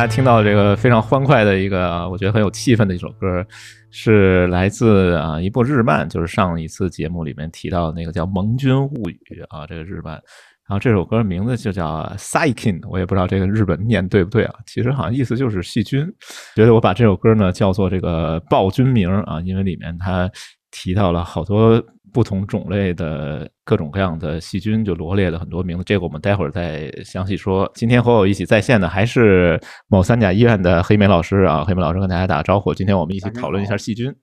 大家听到这个非常欢快的一个，我觉得很有气氛的一首歌，是来自啊一部日漫，就是上一次节目里面提到的那个叫《盟军物语》啊，这个日漫。然后这首歌名字就叫 Saikin，我也不知道这个日本念对不对啊？其实好像意思就是细菌。觉得我把这首歌呢叫做这个暴君名啊，因为里面它提到了好多不同种类的各种各样的细菌，就罗列了很多名字。这个我们待会儿再详细说。今天和我一起在线的还是某三甲医院的黑莓老师啊，黑莓老师跟大家打个招呼。今天我们一起讨论一下细菌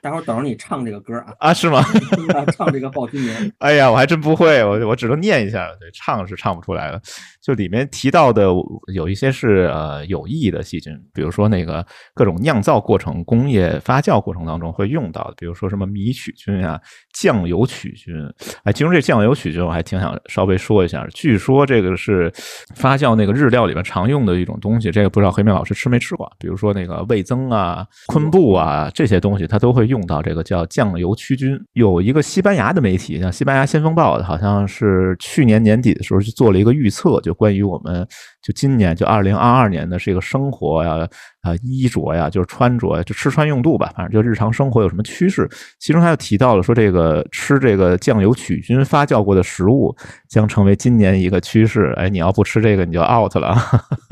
待会儿等着你唱这个歌啊，啊，是吗？唱这个暴君名。哎呀，我还真不会，我我只能念一下，对，唱是唱不出来的。就里面提到的有一些是呃有益的细菌，比如说那个各种酿造过程、工业发酵过程当中会用到的，比如说什么米曲菌啊、酱油曲菌。哎，其中这酱油曲菌我还挺想稍微说一下，据说这个是发酵那个日料里面常用的一种东西，这个不知道黑妹老师吃没吃过？比如说那个味增啊、昆布啊这些东西，它都会用到这个叫酱油曲菌。有一个西班牙的媒体，像西班牙先锋报，好像是去年年底的时候就做了一个预测，就关于我们就今年就二零二二年的这个生活呀、啊衣着呀，就是穿着呀，就吃穿用度吧，反正就日常生活有什么趋势。其中他又提到了说，这个吃这个酱油曲菌发酵过的食物将成为今年一个趋势。哎，你要不吃这个，你就 out 了。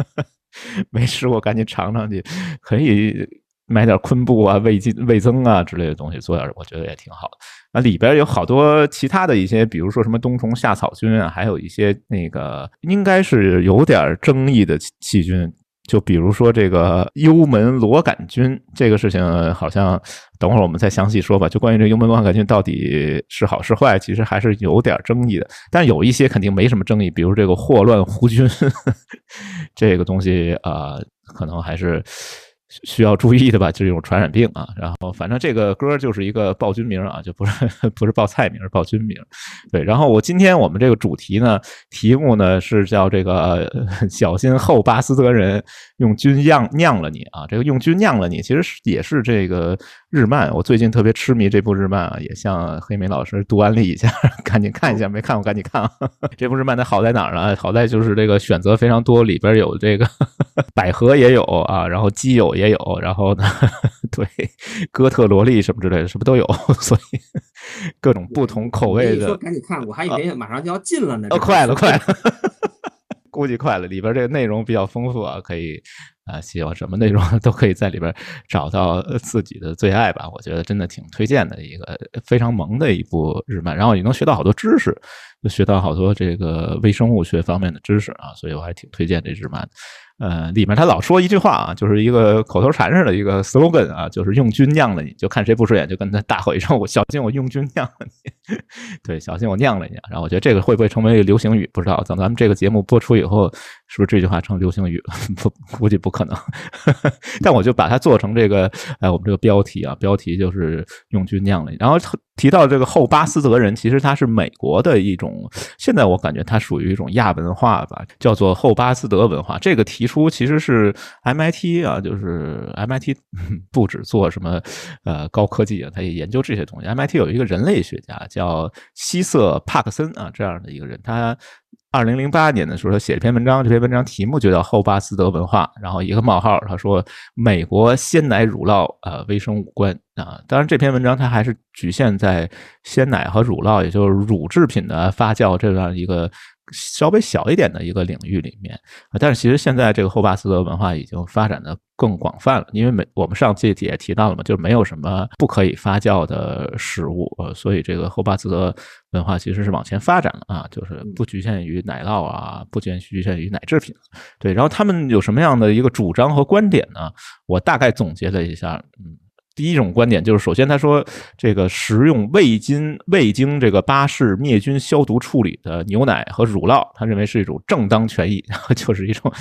没吃过，赶紧尝尝去，可以买点昆布啊、味精、味增啊之类的东西做点，我觉得也挺好的。那里边有好多其他的一些，比如说什么冬虫夏草菌啊，还有一些那个应该是有点争议的细菌。就比如说这个幽门螺杆菌，这个事情好像等会儿我们再详细说吧。就关于这幽门螺杆菌到底是好是坏，其实还是有点争议的。但有一些肯定没什么争议，比如这个霍乱弧菌，这个东西啊、可能还是需要注意的吧，就这种传染病啊。然后反正这个歌就是一个报军名啊，就不是 不是报菜名，是报军名。对，然后我今天我们这个主题呢，题目呢是叫这个 小心后巴斯德人用菌酿酿了你啊。这个用菌酿了你，其实是也是这个日漫。我最近特别痴迷这部日漫啊，也向黑莓老师多安利一下，赶紧看一下，没看过赶紧看啊。这部日漫它好在哪儿呢？好在就是这个选择非常多，里边有这个 百合也有啊，然后基友也有，然后呢，对哥特萝莉什么之类的，什么都有，所以各种不同口味你说的。赶紧看，我还以为马上就要进了呢。哦，快了，快了，估计快了。里边这个内容比较丰富啊，可以啊，喜欢什么内容都可以在里边找到自己的最爱吧。我觉得真的挺推荐的一个非常萌的一部日漫，然后也能学到好多知识，就学到好多这个微生物学方面的知识啊，所以我还挺推荐这日漫。呃，里面他老说一句话啊，就是一个口头禅似的一个 slogan 啊，就是用菌酿了你，就看谁不顺眼就跟他大吼一声：“我小心我用菌酿了你。” 对，小心我酿了你。然后我觉得这个会不会成为流行语，不知道。等咱们这个节目播出以后，是不是这句话成流行语了？不，估计不可能。但我就把它做成这个，哎，我们这个标题啊，标题就是用军酿了。然后提到这个后巴斯德人，其实他是美国的一种，现在我感觉它属于一种亚文化吧，叫做后巴斯德文化。这个提出其实是 MIT 啊，就是 MIT 不止做什么呃高科技啊，他也研究这些东西。MIT 有一个人类学家叫希瑟帕克森啊这样的一个人，他。二零零八年的时候，他写了篇文章，这篇文章题目就叫《后巴斯德文化》，然后一个冒号，他说美国鲜奶乳酪呃微生物观啊，当然这篇文章它还是局限在鲜奶和乳酪，也就是乳制品的发酵这样一个。稍微小一点的一个领域里面啊，但是其实现在这个后巴斯德文化已经发展的更广泛了，因为没我们上期也提到了嘛，就没有什么不可以发酵的食物，呃，所以这个后巴斯德文化其实是往前发展了啊，就是不局限于奶酪啊，不局限于奶制品，对，然后他们有什么样的一个主张和观点呢？我大概总结了一下，嗯。第一种观点就是，首先他说，这个食用未经未经这个巴氏灭菌消毒处理的牛奶和乳酪，他认为是一种正当权益，就是一种，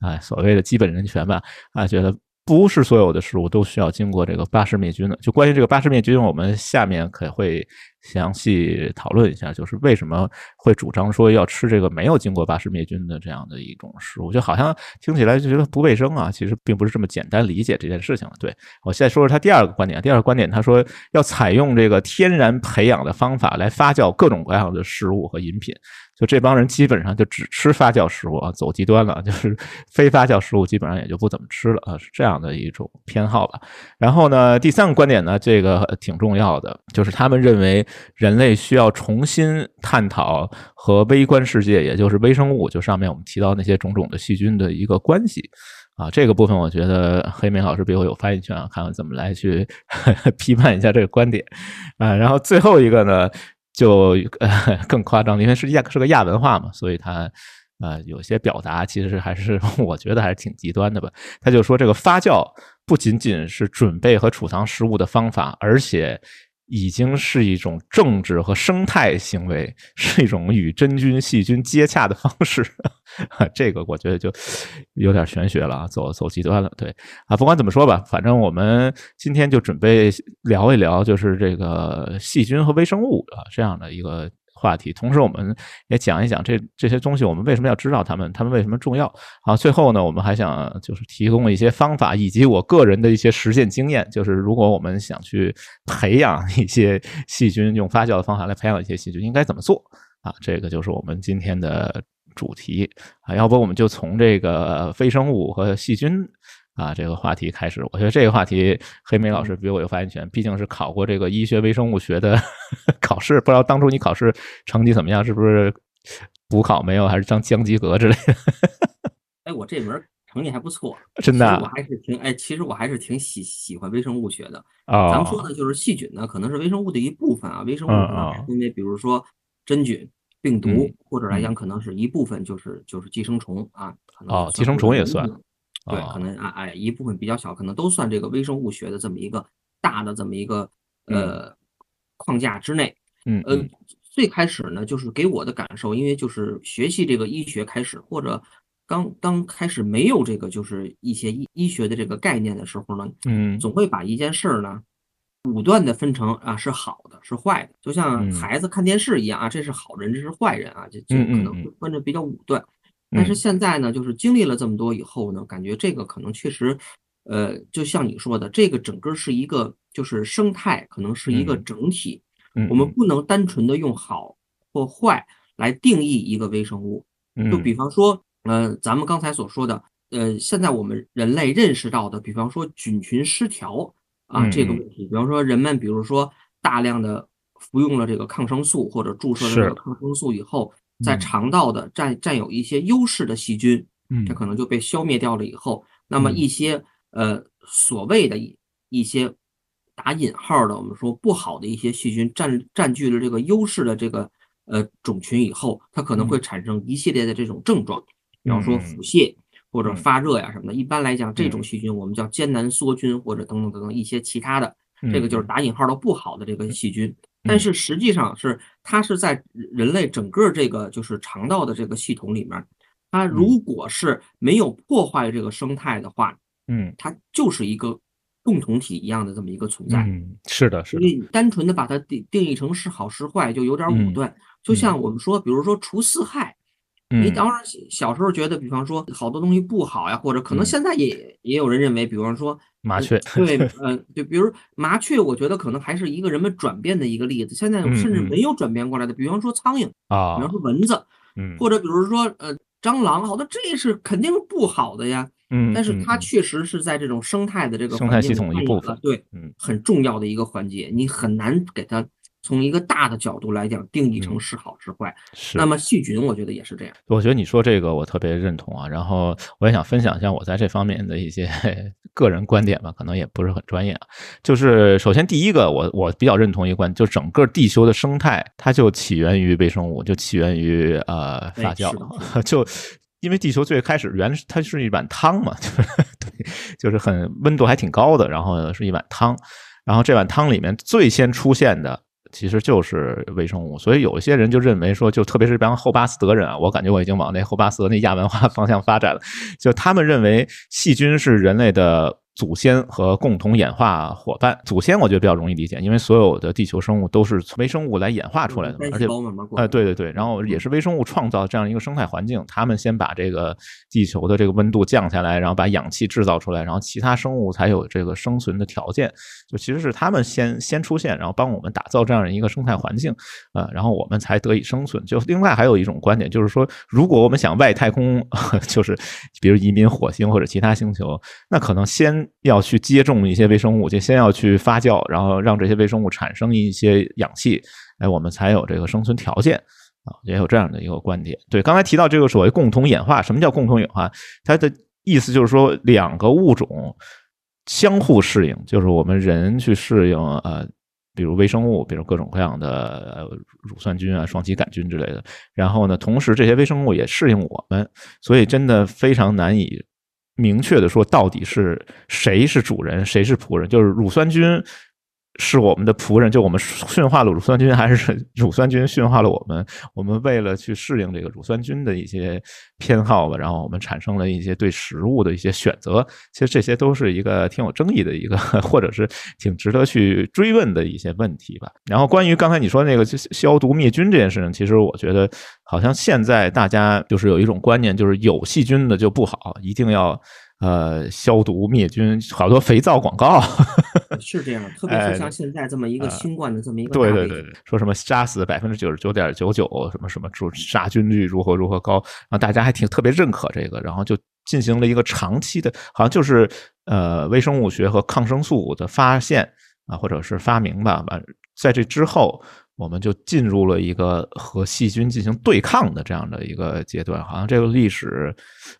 啊，所谓的基本人权吧，啊，觉得。不是所有的食物都需要经过这个巴氏灭菌的。就关于这个巴氏灭菌，我们下面可会详细讨论一下，就是为什么会主张说要吃这个没有经过巴氏灭菌的这样的一种食物，就好像听起来就觉得不卫生啊。其实并不是这么简单理解这件事情。对我现在说说他第二个观点。第二个观点，他说要采用这个天然培养的方法来发酵各种各样的食物和饮品。就这帮人基本上就只吃发酵食物啊，走极端了，就是非发酵食物基本上也就不怎么吃了啊，是这样的一种偏好吧。然后呢，第三个观点呢，这个挺重要的，就是他们认为人类需要重新探讨和微观世界，也就是微生物，就上面我们提到那些种种的细菌的一个关系啊。这个部分我觉得黑莓老师比我有发言权啊，看看怎么来去 批判一下这个观点啊。然后最后一个呢。就呃更夸张，因为是亚是个亚文化嘛，所以他呃有些表达其实还是我觉得还是挺极端的吧。他就说这个发酵不仅仅是准备和储藏食物的方法，而且。已经是一种政治和生态行为，是一种与真菌、细菌接洽的方式。这个我觉得就有点玄学了啊，走走极端了。对啊，不管怎么说吧，反正我们今天就准备聊一聊，就是这个细菌和微生物啊这样的一个。话题，同时我们也讲一讲这这些东西，我们为什么要知道它们，它们为什么重要？好，最后呢，我们还想就是提供一些方法，以及我个人的一些实践经验，就是如果我们想去培养一些细菌，用发酵的方法来培养一些细菌，应该怎么做啊？这个就是我们今天的主题啊。要不我们就从这个微生物和细菌。啊，这个话题开始，我觉得这个话题黑莓老师比我有发言权，毕竟是考过这个医学微生物学的 考试，不知道当初你考试成绩怎么样，是不是补考没有，还是将将及格之类的？哎，我这门成绩还不错，真的，我还是挺哎，其实我还是挺喜喜欢微生物学的。啊，咱们说的就是细菌呢，可能是微生物的一部分啊，微生物可能因为比如说真菌、病毒，或者来讲可能是一部分，就是就是寄生虫啊。哦，寄生虫也算。对，可能啊哎一部分比较小，可能都算这个微生物学的这么一个大的这么一个呃框架之内。嗯呃，最开始呢，就是给我的感受，因为就是学习这个医学开始，或者刚刚开始没有这个就是一些医医学的这个概念的时候呢，嗯，总会把一件事儿呢武断的分成啊是好的是坏的，就像孩子看电视一样啊，这是好人，这是坏人啊，就就可能会分的比较武断。但是现在呢，就是经历了这么多以后呢，感觉这个可能确实，呃，就像你说的，这个整个是一个就是生态，可能是一个整体。我们不能单纯的用好或坏来定义一个微生物。就比方说，呃，咱们刚才所说的，呃，现在我们人类认识到的，比方说菌群失调啊这个问题，比方说人们比如说大量的服用了这个抗生素或者注射了这个抗生素以后。在肠道的占占有一些优势的细菌，嗯，这可能就被消灭掉了以后，那么一些呃所谓的一一些打引号的我们说不好的一些细菌占占据了这个优势的这个呃种群以后，它可能会产生一系列的这种症状，比方说腹泻或者发热呀什么的。一般来讲，这种细菌我们叫艰难梭菌或者等等等等一些其他的，这个就是打引号的不好的这个细菌。但是实际上是它是在人类整个这个就是肠道的这个系统里面，它如果是没有破坏这个生态的话，嗯，它就是一个共同体一样的这么一个存在。嗯，是的，是的。所以单纯的把它定定义成是好是坏，就有点武断。就像我们说，比如说除四害，你当然小时候觉得，比方说好多东西不好呀，或者可能现在也也有人认为，比方说麻雀，对，嗯，对，比如麻雀，我觉得可能还是一个人们转变的一个例子。现在甚至没有转变过来的，比方说苍蝇啊，比方说蚊子，嗯，或者比如说呃蟑螂，好多这是肯定不好的呀。嗯，但是它确实是在这种生态的这个生态系统一部分，对，嗯，很重要的一个环节，你很难给它从一个大的角度来讲定义成是好是坏。是，那么细菌我觉得也是这样。我觉得你说这个我特别认同啊，然后我也想分享一下我在这方面的一些 个人观点吧，可能也不是很专业啊。就是首先第一个，我我比较认同一个观点，就整个地球的生态它就起源于微生物，就起源于呃发酵，就。因为地球最开始原它是一碗汤嘛，就是对，就是很温度还挺高的，然后是一碗汤，然后这碗汤里面最先出现的其实就是微生物，所以有一些人就认为说，就特别是这帮后巴斯德人啊，我感觉我已经往那后巴斯德那亚文化方向发展了，就他们认为细菌是人类的。祖先和共同演化伙伴，祖先我觉得比较容易理解，因为所有的地球生物都是从微生物来演化出来的，而且，哎，对对对，然后也是微生物创造这样一个生态环境，他们先把这个地球的这个温度降下来，然后把氧气制造出来，然后其他生物才有这个生存的条件，就其实是他们先先出现，然后帮我们打造这样一个生态环境，呃，然后我们才得以生存。就另外还有一种观点，就是说，如果我们想外太空，就是比如移民火星或者其他星球，那可能先。要去接种一些微生物，就先要去发酵，然后让这些微生物产生一些氧气，哎，我们才有这个生存条件啊，也有这样的一个观点。对，刚才提到这个所谓共同演化，什么叫共同演化？它的意思就是说两个物种相互适应，就是我们人去适应呃，比如微生物，比如各种各样的乳酸菌啊、双歧杆菌之类的，然后呢，同时这些微生物也适应我们，所以真的非常难以。明确的说，到底是谁是主人，谁是仆人？就是乳酸菌。是我们的仆人，就我们驯化了乳酸菌，还是乳酸菌驯化了我们？我们为了去适应这个乳酸菌的一些偏好吧，然后我们产生了一些对食物的一些选择。其实这些都是一个挺有争议的一个，或者是挺值得去追问的一些问题吧。然后关于刚才你说那个消毒灭菌这件事情，其实我觉得好像现在大家就是有一种观念，就是有细菌的就不好，一定要。呃，消毒灭菌，好多肥皂广告是这样，特别是像现在这么一个新冠的这么一个对对对对，说什么杀死百分之九十九点九九，什么什么主杀菌率如何如何高，然后大家还挺特别认可这个，然后就进行了一个长期的，好像就是呃微生物学和抗生素的发现啊，或者是发明吧，完在这之后。我们就进入了一个和细菌进行对抗的这样的一个阶段，好像这个历史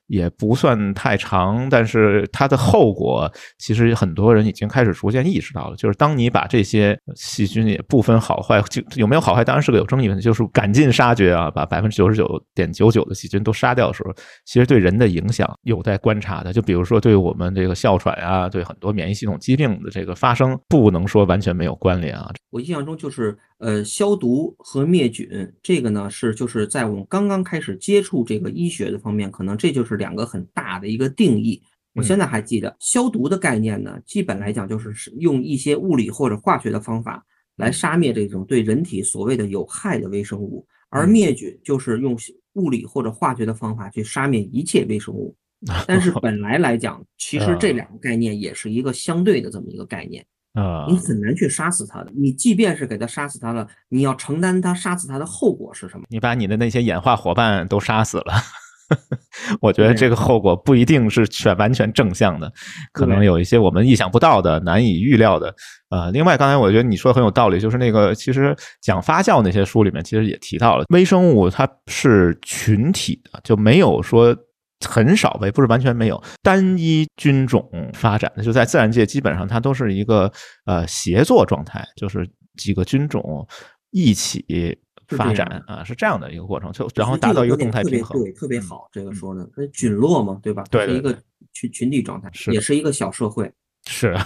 也不算太长，但是它的后果其实很多人已经开始逐渐意识到了，就是当你把这些细菌也不分好坏，就有没有好坏当然是个有争议问题，就是赶尽杀绝啊，把百分之九十九点九九的细菌都杀掉的时候，其实对人的影响有待观察的。就比如说对我们这个哮喘啊，对很多免疫系统疾病的这个发生，不能说完全没有关联啊。我印象中就是。呃，消毒和灭菌，这个呢是就是在我们刚刚开始接触这个医学的方面，可能这就是两个很大的一个定义。我现在还记得，消毒的概念呢，基本来讲就是用一些物理或者化学的方法来杀灭这种对人体所谓的有害的微生物，而灭菌就是用物理或者化学的方法去杀灭一切微生物。但是本来来讲，其实这两个概念也是一个相对的这么一个概念。啊，你很难去杀死他的。你即便是给他杀死他了，你要承担他杀死他的后果是什么？你把你的那些演化伙伴都杀死了，我觉得这个后果不一定是全完全正向的，可能有一些我们意想不到的、难以预料的。呃，另外，刚才我觉得你说的很有道理，就是那个其实讲发酵那些书里面其实也提到了，微生物它是群体的，就没有说。很少呗，不是完全没有单一菌种发展的，就在自然界基本上它都是一个呃协作状态，就是几个菌种一起发展啊，是这样的一个过程，就然后达到一个动态平衡，对，特别好，这个说的，菌落嘛，对吧？对，是一个群群体状态，也是一个小社会。是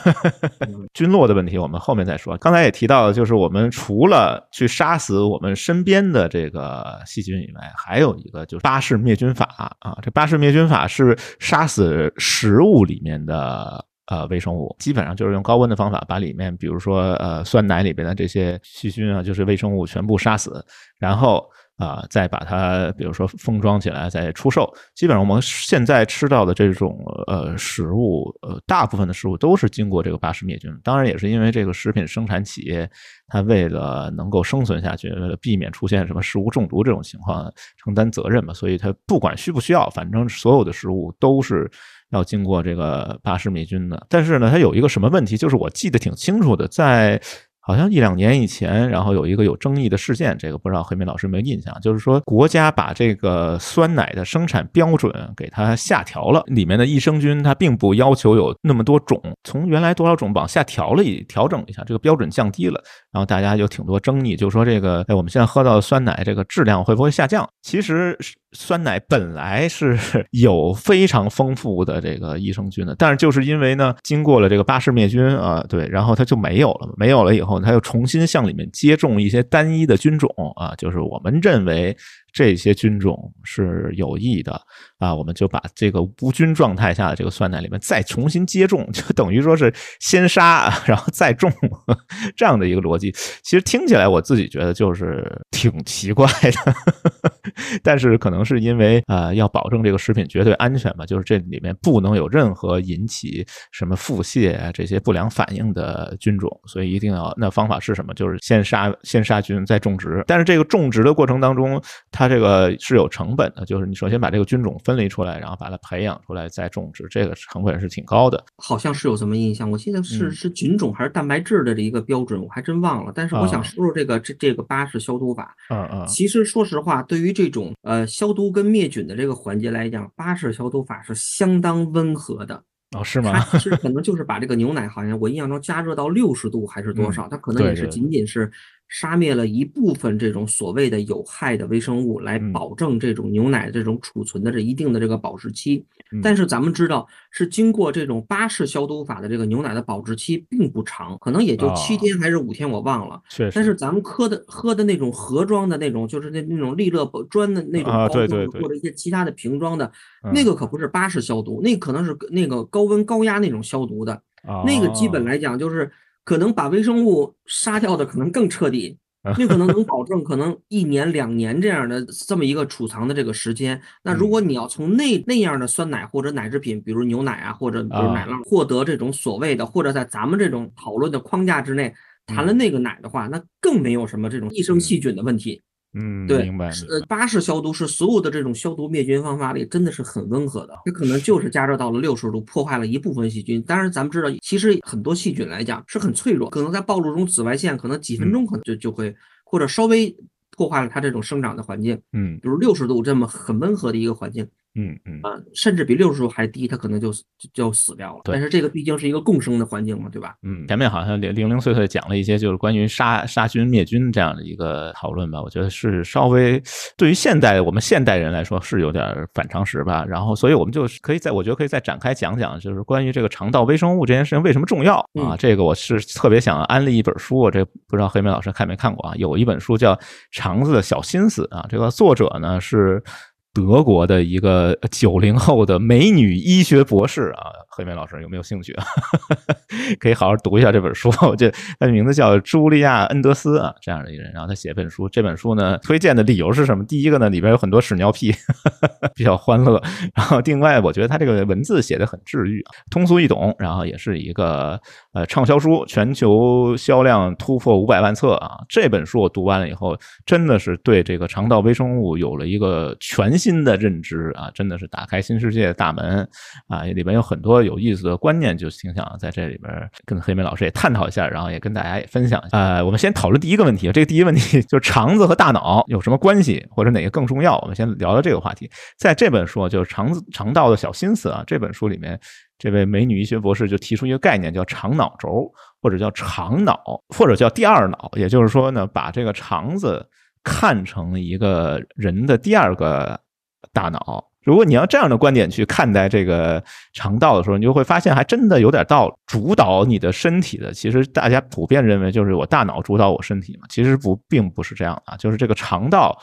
菌落的问题，我们后面再说。刚才也提到了，就是我们除了去杀死我们身边的这个细菌以外，还有一个就是巴氏灭菌法啊。这巴氏灭菌法是杀死食物里面的呃微生物，基本上就是用高温的方法把里面，比如说呃酸奶里边的这些细菌啊，就是微生物全部杀死，然后。啊，再把它比如说封装起来再出售。基本上我们现在吃到的这种呃食物，呃大部分的食物都是经过这个巴氏灭菌。当然也是因为这个食品生产企业，它为了能够生存下去，为了避免出现什么食物中毒这种情况，承担责任嘛，所以它不管需不需要，反正所有的食物都是。要经过这个巴氏灭菌的，但是呢，它有一个什么问题？就是我记得挺清楚的，在好像一两年以前，然后有一个有争议的事件，这个不知道黑明老师有没有印象？就是说国家把这个酸奶的生产标准给它下调了，里面的益生菌它并不要求有那么多种，从原来多少种往下调了一调整一下，这个标准降低了，然后大家有挺多争议，就说这个哎，我们现在喝到的酸奶这个质量会不会下降？其实。酸奶本来是 有非常丰富的这个益生菌的，但是就是因为呢，经过了这个巴氏灭菌啊，对，然后它就没有了，没有了以后，后，他又重新向里面接种一些单一的菌种啊，就是我们认为。这些菌种是有益的啊，我们就把这个无菌状态下的这个酸奶里面再重新接种，就等于说是先杀然后再种 这样的一个逻辑。其实听起来我自己觉得就是挺奇怪的，但是可能是因为啊要保证这个食品绝对安全嘛，就是这里面不能有任何引起什么腹泻这些不良反应的菌种，所以一定要那方法是什么？就是先杀先杀菌再种植。但是这个种植的过程当中，它这个是有成本的，就是你首先把这个菌种分离出来，然后把它培养出来再种植，这个成本是挺高的。好像是有什么印象，我记得是是菌种还是蛋白质的这一个标准，我还真忘了。但是我想说说这个这这个巴氏消毒法。嗯嗯。其实说实话，对于这种呃消毒跟灭菌的这个环节来讲，巴氏消毒法是相当温和的。哦，是吗？它其实可能就是把这个牛奶，好像我印象中加热到六十度还是多少，它可能也是仅仅是。杀灭了一部分这种所谓的有害的微生物，来保证这种牛奶这种储存的这一定的这个保质期。但是咱们知道，是经过这种巴氏消毒法的这个牛奶的保质期并不长，可能也就七天还是五天，我忘了。但是咱们喝的喝的那种盒装的那种，就是那那种利乐砖的那种包装，或者一些其他的瓶装的，那个可不是巴氏消毒，那可能是那个高温高压那种消毒的。那个基本来讲就是。可能把微生物杀掉的可能更彻底，那可能能保证可能一年两年这样的这么一个储藏的这个时间。那如果你要从那那样的酸奶或者奶制品，比如牛奶啊或者比如奶酪获得这种所谓的或者在咱们这种讨论的框架之内谈了那个奶的话，那更没有什么这种益生细菌的问题。嗯，对，明白。呃，巴氏消毒是所有的这种消毒灭菌方法里真的是很温和的，它可能就是加热到了六十度，破坏了一部分细菌。当然，咱们知道，其实很多细菌来讲是很脆弱，可能在暴露中紫外线可能几分钟可能就就会或者稍微破坏了它这种生长的环境。嗯，比如六十度这么很温和的一个环境。嗯嗯啊，甚至比六十度还低，它可能就就死掉了。但是这个毕竟是一个共生的环境嘛，对吧？嗯，前面好像零零碎碎讲了一些，就是关于杀杀菌灭菌这样的一个讨论吧。我觉得是稍微对于现代我们现代人来说是有点反常识吧。然后，所以我们就可以在我觉得可以再展开讲讲，就是关于这个肠道微生物这件事情为什么重要啊？这个我是特别想安利一本书，我这不知道黑妹老师看没看过啊？有一本书叫《肠子的小心思》啊，这个作者呢是。德国的一个九零后的美女医学博士啊。黑妹老师有没有兴趣啊？可以好好读一下这本书。这他的名字叫茱莉亚·恩德斯啊，这样的一个人。然后他写一本书，这本书呢，推荐的理由是什么？第一个呢，里边有很多屎尿屁，比较欢乐。然后另外，我觉得他这个文字写的很治愈啊，通俗易懂。然后也是一个呃畅销书，全球销量突破五百万册啊。这本书我读完了以后，真的是对这个肠道微生物有了一个全新的认知啊，真的是打开新世界的大门啊。里边有很多。有意思的观念，就挺想在这里边跟黑莓老师也探讨一下，然后也跟大家也分享一下。呃，我们先讨论第一个问题，这个第一个问题 就是肠子和大脑有什么关系，或者哪个更重要？我们先聊聊这个话题。在这本书就是肠子肠道的小心思啊，这本书里面，这位美女医学博士就提出一个概念，叫肠脑轴，或者叫肠脑，或者叫第二脑。也就是说呢，把这个肠子看成一个人的第二个大脑。如果你要这样的观点去看待这个肠道的时候，你就会发现还真的有点道理。主导你的身体的，其实大家普遍认为就是我大脑主导我身体嘛，其实不并不是这样啊。就是这个肠道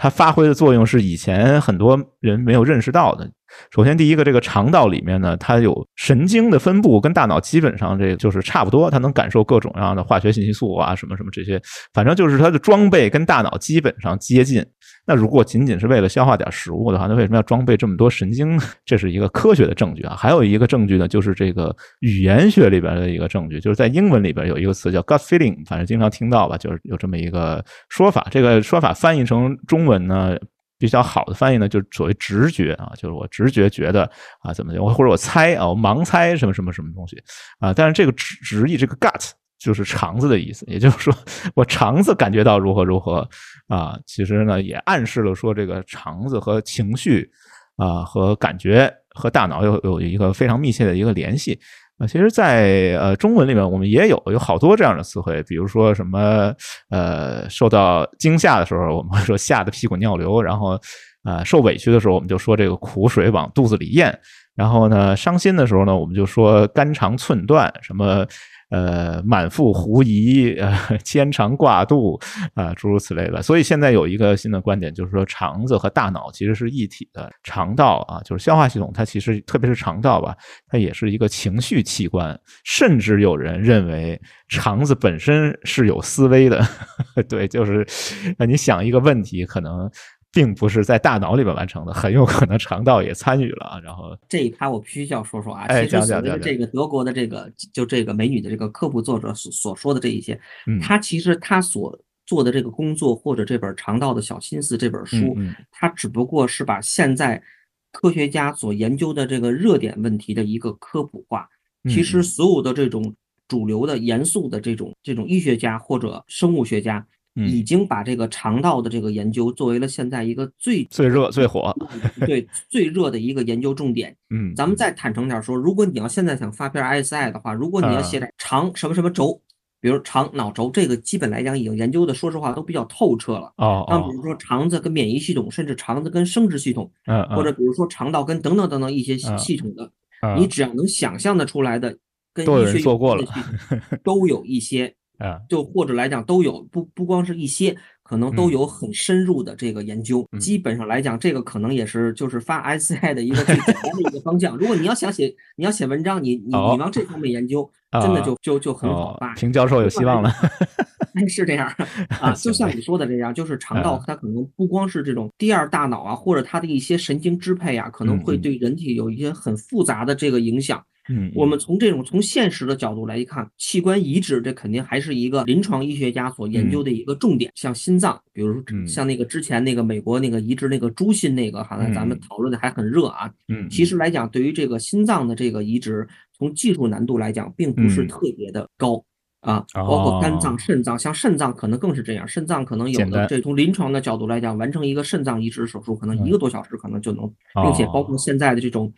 它发挥的作用是以前很多人没有认识到的。首先，第一个，这个肠道里面呢，它有神经的分布跟大脑基本上这就是差不多，它能感受各种各样的化学信息素啊，什么什么这些，反正就是它的装备跟大脑基本上接近。那如果仅仅是为了消化点食物的话，那为什么要装备这么多神经？这是一个科学的证据啊。还有一个证据呢，就是这个语言学里边的一个证据，就是在英文里边有一个词叫 gut feeling，反正经常听到吧，就是有这么一个说法。这个说法翻译成中文呢？比较好的翻译呢，就是所谓直觉啊，就是我直觉觉得啊，怎么的，我或者我猜啊，我盲猜什么什么什么东西啊。但是这个直直译这个 gut 就是肠子的意思，也就是说我肠子感觉到如何如何啊。其实呢，也暗示了说这个肠子和情绪啊和感觉和大脑有有一个非常密切的一个联系。啊，其实，在呃中文里面，我们也有有好多这样的词汇，比如说什么呃受到惊吓的时候，我们会说吓得屁滚尿流，然后呃受委屈的时候，我们就说这个苦水往肚子里咽，然后呢伤心的时候呢，我们就说肝肠寸断，什么。呃，满腹狐疑，呃，牵肠挂肚，啊，诸如此类的。所以现在有一个新的观点，就是说肠子和大脑其实是一体的。肠道啊，就是消化系统，它其实特别是肠道吧，它也是一个情绪器官。甚至有人认为肠子本身是有思维的。对，就是你想一个问题，可能。并不是在大脑里边完成的，很有可能肠道也参与了。然后这一趴我必须要说说啊，其实所谓的这个德国的这个就这个美女的这个科普作者所所说的这一些，他其实他所做的这个工作或者这本《肠道的小心思》这本书，他只不过是把现在科学家所研究的这个热点问题的一个科普化。其实所有的这种主流的严肃的这种这种医学家或者生物学家。已经把这个肠道的这个研究作为了现在一个最最热最火，对最热的一个研究重点。嗯，咱们再坦诚点说，如果你要现在想发篇 ISI 的话，如果你要写点肠什么什么轴，比如肠脑轴，这个基本来讲已经研究的，说实话都比较透彻了。哦，那比如说肠子跟免疫系统，甚至肠子跟生殖系统，嗯，或者比如说肠道跟等等等等一些系统的，你只要能想象的出来的，跟医学做过了，都有一些。啊，就或者来讲都有，不不光是一些，可能都有很深入的这个研究。基本上来讲，这个可能也是就是发 SCI 的一个最简单的一个方向。如果你要想写，你要写文章，你你你往这方面研究，真的就就就很好吧。平教授有希望了，是这样啊，就像你说的这样，就是肠道它可能不光是这种第二大脑啊，或者它的一些神经支配啊，可能会对人体有一些很复杂的这个影响。嗯，我们从这种从现实的角度来看，器官移植这肯定还是一个临床医学家所研究的一个重点。像心脏，比如说像那个之前那个美国那个移植那个猪心那个，好像咱们讨论的还很热啊。嗯，其实来讲，对于这个心脏的这个移植，从技术难度来讲，并不是特别的高啊。包括肝脏、肾脏，像肾脏可能更是这样。肾脏可能有的这从临床的角度来讲，完成一个肾脏移植手术，可能一个多小时可能就能，并且包括现在的这种。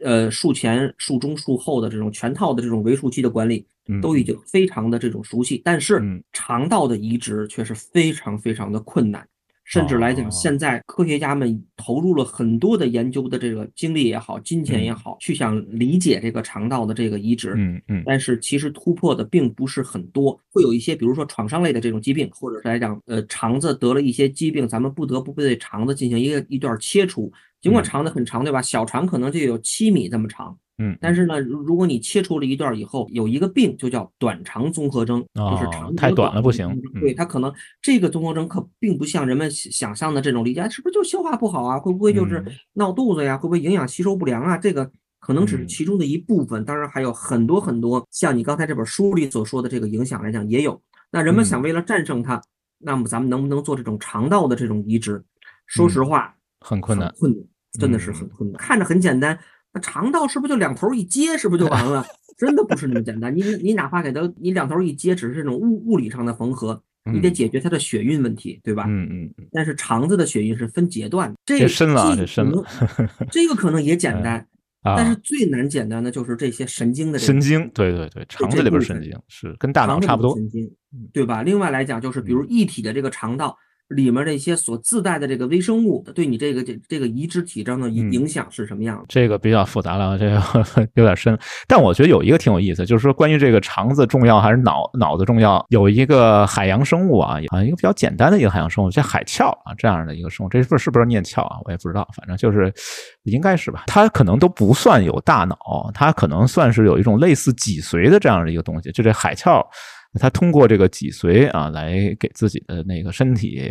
呃呃，术前、术中、术后的这种全套的这种围术期的管理，都已经非常的这种熟悉。但是肠道的移植却是非常非常的困难，甚至来讲，现在科学家们投入了很多的研究的这个精力也好，金钱也好，去想理解这个肠道的这个移植。嗯嗯。但是其实突破的并不是很多，会有一些，比如说创伤类的这种疾病，或者是来讲，呃，肠子得了一些疾病，咱们不得不对肠子进行一个一段切除。尽管肠子很长，对吧？小肠可能就有七米这么长，嗯，但是呢，如果你切除了一段以后，有一个病就叫短肠综合征，就是肠太短了不行。对，它可能这个综合征可并不像人们想象的这种理解，是不是就消化不好啊？会不会就是闹肚子呀？会不会营养吸收不良啊？这个可能只是其中的一部分，当然还有很多很多，像你刚才这本书里所说的这个影响来讲也有。那人们想为了战胜它，那么咱们能不能做这种肠道的这种移植？说实话，很困难，困难。真的是很困难，看着很简单，那肠道是不是就两头一接，是不是就完了？真的不是那么简单。你你哪怕给它你两头一接，只是这种物物理上的缝合，你得解决它的血运问题，对吧？嗯嗯嗯。但是肠子的血运是分阶段，这深了，这深了。这个可能也简单，但是最难简单的就是这些神经的神经。对对对，肠子里边神经是跟大脑差不多，神经，对吧？另外来讲，就是比如一体的这个肠道。里面这些所自带的这个微生物，对你这个这这个移植体征的影影响是什么样的？这个比较复杂了，这个 有点深。但我觉得有一个挺有意思，就是说关于这个肠子重要还是脑脑子重要，有一个海洋生物啊，啊一个比较简单的一个海洋生物，叫海鞘啊这样的一个生物，这是是不是念鞘啊？我也不知道，反正就是应该是吧。它可能都不算有大脑，它可能算是有一种类似脊髓的这样的一个东西，就这海鞘。他通过这个脊髓啊来给自己的那个身体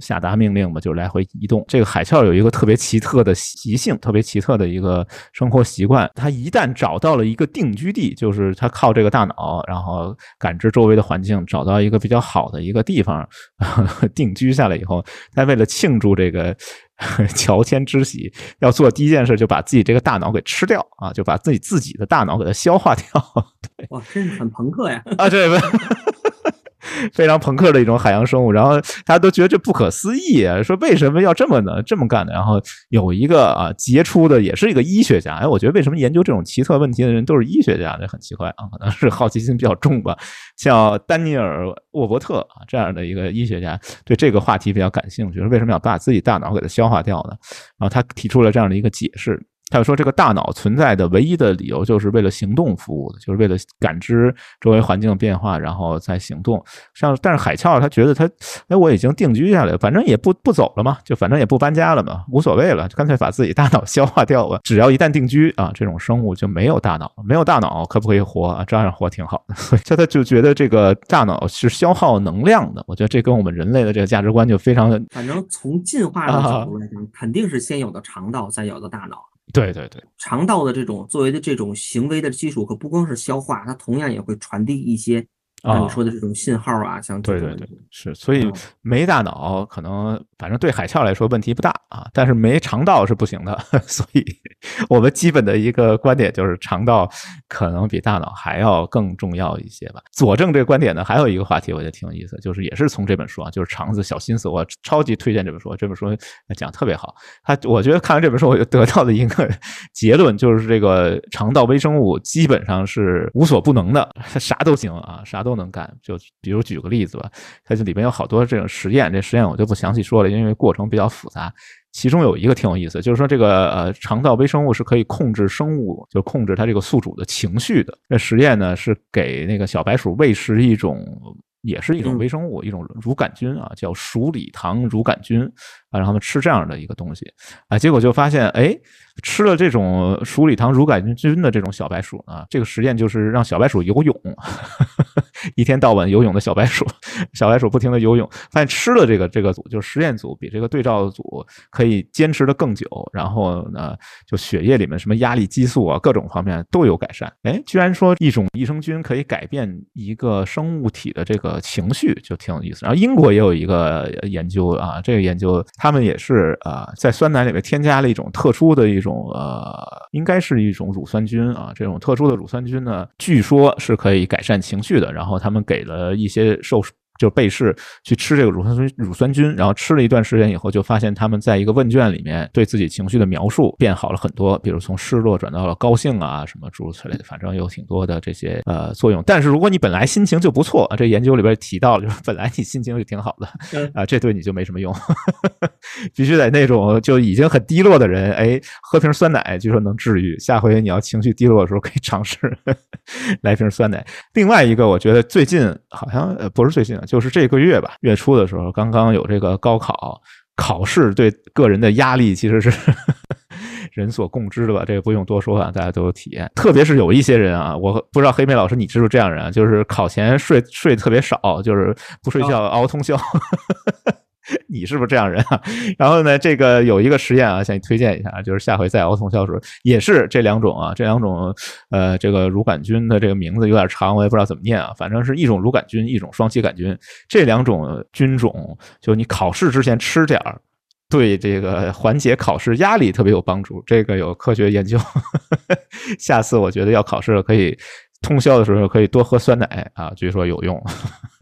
下达命令嘛，就是来回移动。这个海鞘有一个特别奇特的习性，特别奇特的一个生活习惯。它一旦找到了一个定居地，就是它靠这个大脑，然后感知周围的环境，找到一个比较好的一个地方 定居下来以后，它为了庆祝这个。乔迁之喜，要做第一件事就把自己这个大脑给吃掉啊，就把自己自己的大脑给它消化掉。对，哇，真是很朋克呀！啊，对。非常朋克的一种海洋生物，然后大家都觉得这不可思议，说为什么要这么呢？这么干的？然后有一个啊杰出的，也是一个医学家。哎，我觉得为什么研究这种奇特问题的人都是医学家？这很奇怪啊，可能是好奇心比较重吧。像丹尼尔沃伯特啊这样的一个医学家，对这个话题比较感兴趣，说为什么要把自己大脑给它消化掉呢？然后他提出了这样的一个解释。他说：“这个大脑存在的唯一的理由，就是为了行动服务的，就是为了感知周围环境的变化，然后再行动。像但是海鞘，他觉得他，哎，我已经定居下来，反正也不不走了嘛，就反正也不搬家了嘛，无所谓了，就干脆把自己大脑消化掉吧。只要一旦定居啊，这种生物就没有大脑，没有大脑可不可以活啊？照样活挺好的。所以他就觉得这个大脑是消耗能量的。我觉得这跟我们人类的这个价值观就非常的，反正从进化的角度来讲，肯定是先有的肠道，再有的大脑。”对对对，肠道的这种作为的这种行为的基础，可不光是消化，它同样也会传递一些。啊，你说的这种信号啊，像对对对，是，所以没大脑可能反正对海啸来说问题不大啊，但是没肠道是不行的。所以我们基本的一个观点就是肠道可能比大脑还要更重要一些吧。佐证这个观点呢，还有一个话题我觉得挺有意思，就是也是从这本书啊，就是《肠子小心思》，我超级推荐这本书，这本书讲特别好。他我觉得看完这本书，我就得到的一个结论就是，这个肠道微生物基本上是无所不能的，啥都行啊，啥都。都能干，就比如举个例子吧，它这里边有好多这种实验，这实验我就不详细说了，因为过程比较复杂。其中有一个挺有意思，就是说这个呃肠道微生物是可以控制生物，就控制它这个宿主的情绪的。这实验呢是给那个小白鼠喂食一种，也是一种微生物，一种乳杆菌啊，叫鼠李糖乳杆菌啊，让他们吃这样的一个东西啊，结果就发现，哎。吃了这种鼠李糖乳杆菌的这种小白鼠啊，这个实验就是让小白鼠游泳，一天到晚游泳的小白鼠，小白鼠不停的游泳，发现吃了这个这个组就是实验组比这个对照组可以坚持的更久，然后呢，就血液里面什么压力激素啊，各种方面都有改善。哎，居然说一种益生菌可以改变一个生物体的这个情绪，就挺有意思。然后英国也有一个研究啊，这个研究他们也是啊，在酸奶里面添加了一种特殊的。种呃，应该是一种乳酸菌啊，这种特殊的乳酸菌呢，据说是可以改善情绪的。然后他们给了一些受。就被试去吃这个乳酸菌，乳酸菌，然后吃了一段时间以后，就发现他们在一个问卷里面对自己情绪的描述变好了很多，比如从失落转到了高兴啊，什么诸如此类的，反正有挺多的这些呃作用。但是如果你本来心情就不错，这研究里边提到了，就是本来你心情就挺好的啊，这对你就没什么用，必须得那种就已经很低落的人，哎，喝瓶酸奶，据说能治愈。下回你要情绪低落的时候，可以尝试 来瓶酸奶。另外一个，我觉得最近好像呃不是最近。就是这个月吧，月初的时候，刚刚有这个高考考试，对个人的压力其实是 人所共知的吧？这个不用多说啊，大家都有体验。特别是有一些人啊，我不知道黑妹老师你是不是这样人啊？就是考前睡睡特别少，就是不睡觉熬通宵。你是不是这样人啊？然后呢，这个有一个实验啊，向你推荐一下，就是下回再熬通宵的时候，也是这两种啊，这两种呃，这个乳杆菌的这个名字有点长，我也不知道怎么念啊，反正是一种乳杆菌，一种双歧杆菌，这两种菌种，就你考试之前吃点儿，对这个缓解考试压力特别有帮助，这个有科学研究。下次我觉得要考试了，可以通宵的时候可以多喝酸奶啊，据说有用。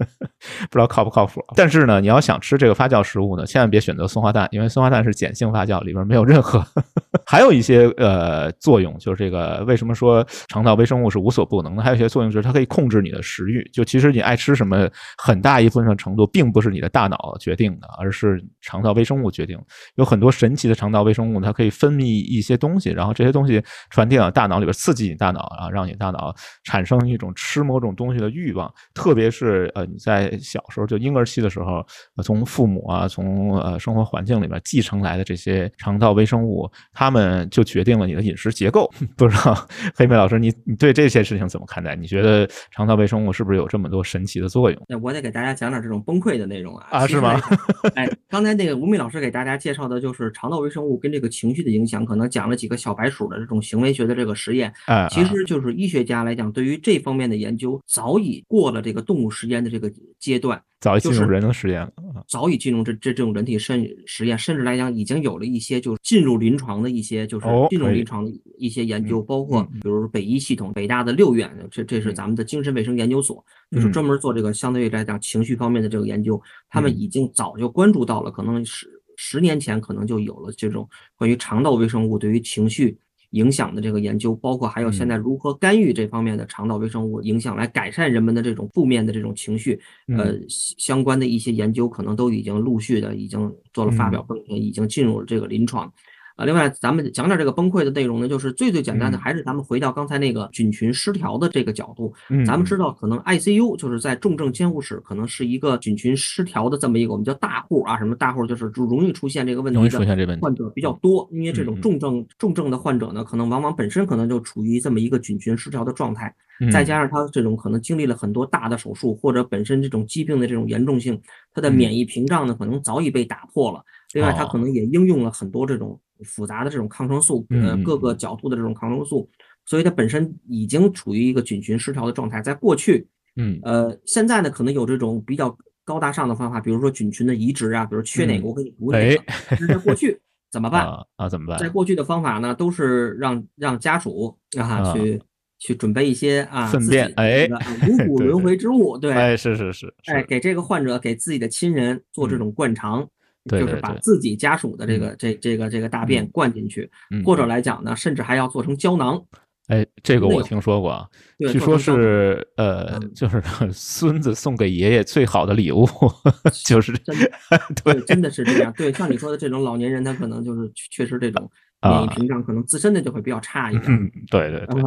不知道靠不靠谱，但是呢，你要想吃这个发酵食物呢，千万别选择松花蛋，因为松花蛋是碱性发酵，里边没有任何。还有一些呃作用，就是这个为什么说肠道微生物是无所不能的？还有一些作用就是它可以控制你的食欲。就其实你爱吃什么，很大一部分程度并不是你的大脑决定的，而是肠道微生物决定。有很多神奇的肠道微生物，它可以分泌一些东西，然后这些东西传递到大脑里边，刺激你大脑啊，让你大脑产生一种吃某种东西的欲望。特别是呃你在在小时候就婴儿期的时候，从父母啊，从呃生活环境里面继承来的这些肠道微生物，他们就决定了你的饮食结构。不知道黑妹老师，你你对这些事情怎么看待？你觉得肠道微生物是不是有这么多神奇的作用？那我得给大家讲点这种崩溃的内容啊！啊，是吗？哎，刚才那个吴敏老师给大家介绍的就是肠道微生物跟这个情绪的影响，可能讲了几个小白鼠的这种行为学的这个实验。哎，其实就是医学家来讲，对于这方面的研究早已过了这个动物实验的这个阶段。早已进入人的实验了，早已进入这这这种人体实实验，甚至来讲已经有了一些就是进入临床的一些就是进入临床的一些研究，包括比如北医系统、北大的六院，这这是咱们的精神卫生研究所，就是专门做这个相对于来讲情绪方面的这个研究，他们已经早就关注到了，可能是十年前可能就有了这种关于肠道微生物对于情绪。影响的这个研究，包括还有现在如何干预这方面的肠道微生物影响，来改善人们的这种负面的这种情绪，呃，相关的一些研究可能都已经陆续的已经做了发表，并且已经进入了这个临床。啊，另外咱们讲点这个崩溃的内容呢，就是最最简单的，还是咱们回到刚才那个菌群失调的这个角度。嗯，咱们知道可能 ICU 就是在重症监护室，可能是一个菌群失调的这么一个我们叫大户啊，什么大户就是就容易出现这个问题的患者比较多，因为这种重症重症的患者呢，可能往往本身可能就处于这么一个菌群失调的状态，再加上他这种可能经历了很多大的手术，或者本身这种疾病的这种严重性，他的免疫屏障呢可能早已被打破了。另外，它可能也应用了很多这种复杂的这种抗生素，呃，各个角度的这种抗生素，所以它本身已经处于一个菌群失调的状态。在过去，嗯，呃，现在呢，可能有这种比较高大上的方法，比如说菌群的移植啊，比如缺哪个我给你补哪个。在过去 怎么办啊？怎么办？在过去的方法呢，都是让让家属啊去去准备一些啊粪便，哎，五谷轮回之物，对，哎，是是是，哎，给这个患者给自己的亲人做这种灌肠。就是把自己家属的这个这这个这个大便灌进去，或者来讲呢，甚至还要做成胶囊。哎，这个我听说过，据说是呃，就是 孙子送给爷爷最好的礼物，就是 对，真的是这样。对，像你说的这种老年人，他可能就是确实这种免疫屏障可能自身的就会比较差一点。嗯，对对对。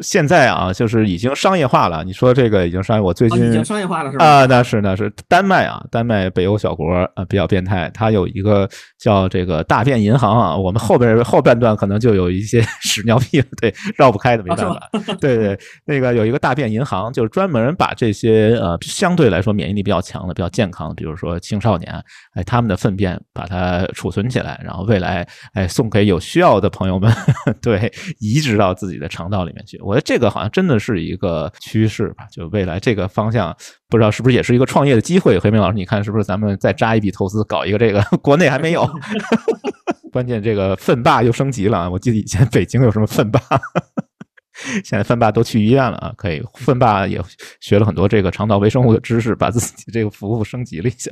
现在啊，就是已经商业化了。你说这个已经商业，我最近已经商业化了是吧？啊，那是那是丹麦啊，丹麦北欧小国啊，比较变态。它有一个叫这个大便银行啊，我们后边后半段可能就有一些 屎尿屁，对，绕不开的，没办法。对对，那个有一个大便银行，就是专门把这些呃相对来说免疫力比较强的、比较健康的，比如说青少年，哎，他们的粪便把它储存起来，然后未来哎送给有需要的朋友们，对，移植到自己的肠道里面去。我觉得这个好像真的是一个趋势吧，就未来这个方向，不知道是不是也是一个创业的机会。何明老师，你看是不是咱们再扎一笔投资搞一个这个？国内还没有，关键这个粪霸又升级了。我记得以前北京有什么粪霸，现在粪霸都去医院了啊。可以，粪霸也学了很多这个肠道微生物的知识，把自己这个服务升级了一下。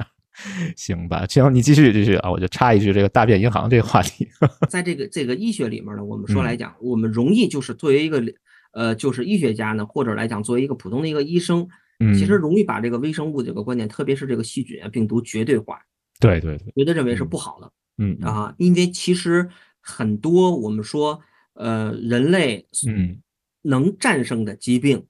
行吧，行，你继续继续啊！我就插一句，这个大便银行这个话题，在这个这个医学里面呢，我们说来讲，我们容易就是作为一个呃，就是医学家呢，或者来讲作为一个普通的一个医生，其实容易把这个微生物这个观点，特别是这个细菌啊、病毒绝对化，对对对，绝对认为是不好的，嗯啊，因为其实很多我们说呃，人类嗯。能战胜的疾病。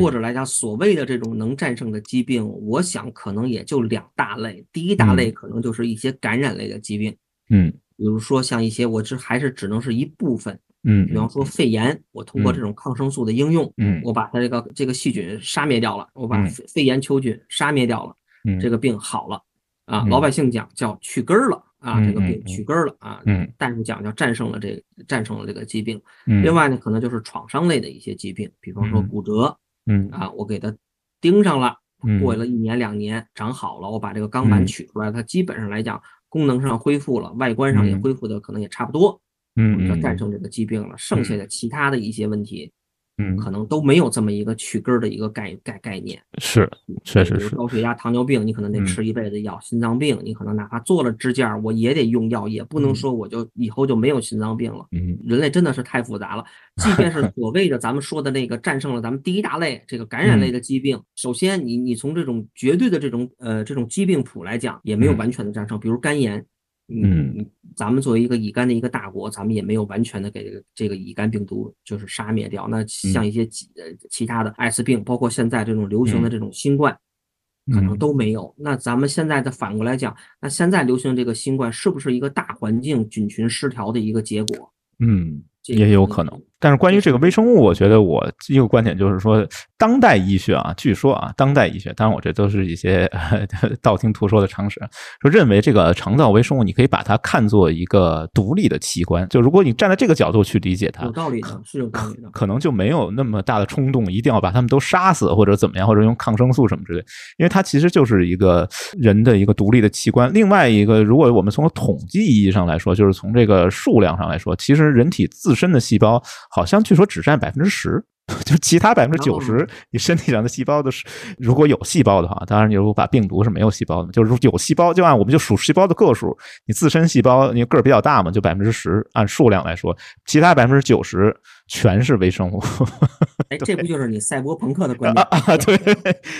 或者来讲，所谓的这种能战胜的疾病，我想可能也就两大类。第一大类可能就是一些感染类的疾病，嗯，比如说像一些，我这还是只能是一部分，嗯，比方说肺炎，我通过这种抗生素的应用，嗯，我把它这个这个细菌杀灭掉了，我把肺炎球菌杀灭掉了，嗯，这个病好了，啊，老百姓讲叫去根儿了，啊，这个病去根儿了，啊，嗯，大夫讲叫战胜了这战胜了这个疾病。嗯，另外呢，可能就是创伤类的一些疾病，比方说骨折。嗯。啊，我给它钉上了，过了一年两年长好了，我把这个钢板取出来，它基本上来讲功能上恢复了，外观上也恢复的可能也差不多，嗯，就战胜这个疾病了。剩下的其他的一些问题。嗯，可能都没有这么一个去根儿的一个概概概念，是，确实是。高血压、糖尿病，你可能得吃一辈子药；心脏病，你可能哪怕做了支架，我也得用药，也不能说我就以后就没有心脏病了。嗯，人类真的是太复杂了。即便是所谓的咱们说的那个战胜了咱们第一大类这个感染类的疾病，首先你你从这种绝对的这种呃这种疾病谱来讲，也没有完全的战胜，比如肝炎。嗯，咱们作为一个乙肝的一个大国，咱们也没有完全的给这个这个乙肝病毒就是杀灭掉。那像一些其呃其他的艾滋病，包括现在这种流行的这种新冠，可能都没有。那咱们现在的反过来讲，那现在流行这个新冠是不是一个大环境菌群失调的一个结果？嗯，也有可能。但是关于这个微生物，我觉得我一个观点就是说，当代医学啊，据说啊，当代医学，当然我这都是一些 道听途说的常识，说认为这个肠道微生物，你可以把它看作一个独立的器官。就如果你站在这个角度去理解它，有道理的，是有道理的，可能就没有那么大的冲动，一定要把它们都杀死或者怎么样，或者用抗生素什么之类。因为它其实就是一个人的一个独立的器官。另外一个，如果我们从统计意义上来说，就是从这个数量上来说，其实人体自身的细胞。好像据说只占百分之十，就其他百分之九十，你身体上的细胞都是，如果有细胞的话，当然你如果把病毒是没有细胞的，就是有细胞，就按我们就数细胞的个数，你自身细胞你个儿比较大嘛，就百分之十，按数量来说，其他百分之九十。全是微生物，哎，这不就是你赛博朋克的观点啊？对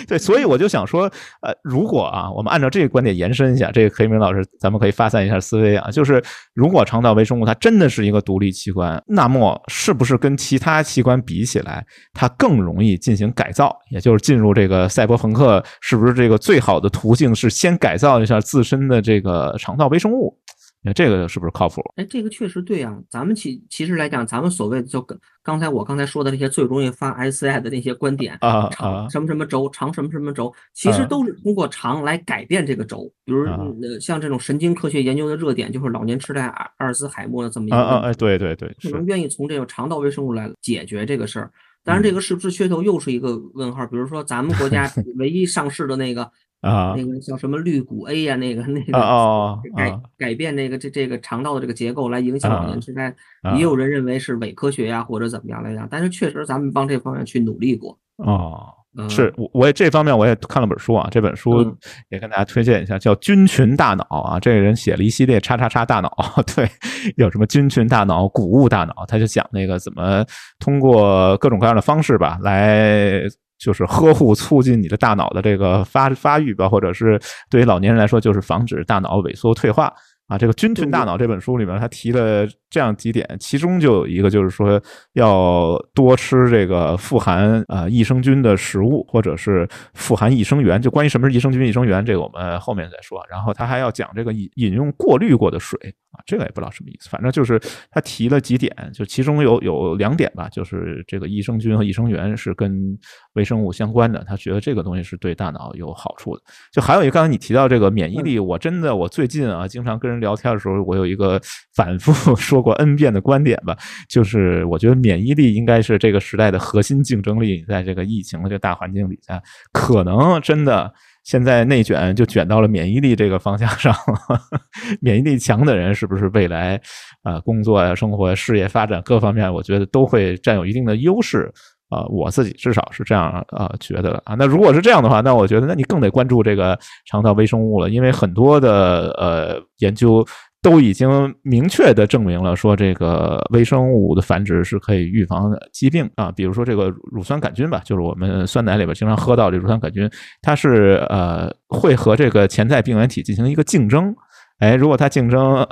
对，所以我就想说，呃，如果啊，我们按照这个观点延伸一下，这个黑明老师，咱们可以发散一下思维啊，就是如果肠道微生物它真的是一个独立器官，那么是不是跟其他器官比起来，它更容易进行改造？也就是进入这个赛博朋克，是不是这个最好的途径是先改造一下自身的这个肠道微生物？那这个是不是靠谱？哎，这个确实对啊。咱们其其实来讲，咱们所谓的就跟刚才我刚才说的那些最容易发 SCI 的那些观点啊，长什么什么轴，长什么什么轴，其实都是通过长来改变这个轴。比如呃，像这种神经科学研究的热点，就是老年痴呆、阿阿尔兹海默的这么一个。啊啊，对对对，可能愿意从这个肠道微生物来解决这个事儿。当然，这个是不是噱头又是一个问号。比如说，咱们国家 唯一上市的那个。啊，那个叫什么绿谷 A 呀，那个那个改改变那个这这个肠道的这个结构来影响老年痴呆，也有人认为是伪科学呀或者怎么样来讲，但是确实咱们帮这方面去努力过。哦，是我我也这方面我也看了本书啊，这本书也跟大家推荐一下，叫《菌群大脑》啊，这个人写了一系列叉叉叉大脑，对，有什么菌群大脑、谷物大脑，他就讲那个怎么通过各种各样的方式吧来。就是呵护、促进你的大脑的这个发发育吧，或者是对于老年人来说，就是防止大脑萎缩退化。啊，这个《菌群大脑》这本书里面，他提了这样几点，其中就有一个就是说要多吃这个富含呃益生菌的食物，或者是富含益生元。就关于什么是益生菌、益生元，这个我们后面再说。然后他还要讲这个饮饮用过滤过的水啊，这个也不知道什么意思，反正就是他提了几点，就其中有有两点吧，就是这个益生菌和益生元是跟微生物相关的，他觉得这个东西是对大脑有好处的。就还有一个，刚才你提到这个免疫力，我真的我最近啊，经常跟人。聊天的时候，我有一个反复 说过 N 遍的观点吧，就是我觉得免疫力应该是这个时代的核心竞争力。在这个疫情的这大环境底下，可能真的现在内卷就卷到了免疫力这个方向上了。免疫力强的人，是不是未来啊工作呀、生活、事业发展各方面，我觉得都会占有一定的优势。啊，我自己至少是这样啊觉得啊。那如果是这样的话，那我觉得那你更得关注这个肠道微生物了，因为很多的呃研究都已经明确的证明了，说这个微生物的繁殖是可以预防疾病啊。比如说这个乳酸杆菌吧，就是我们酸奶里边经常喝到这乳酸杆菌，它是呃会和这个潜在病原体进行一个竞争。哎，如果它竞争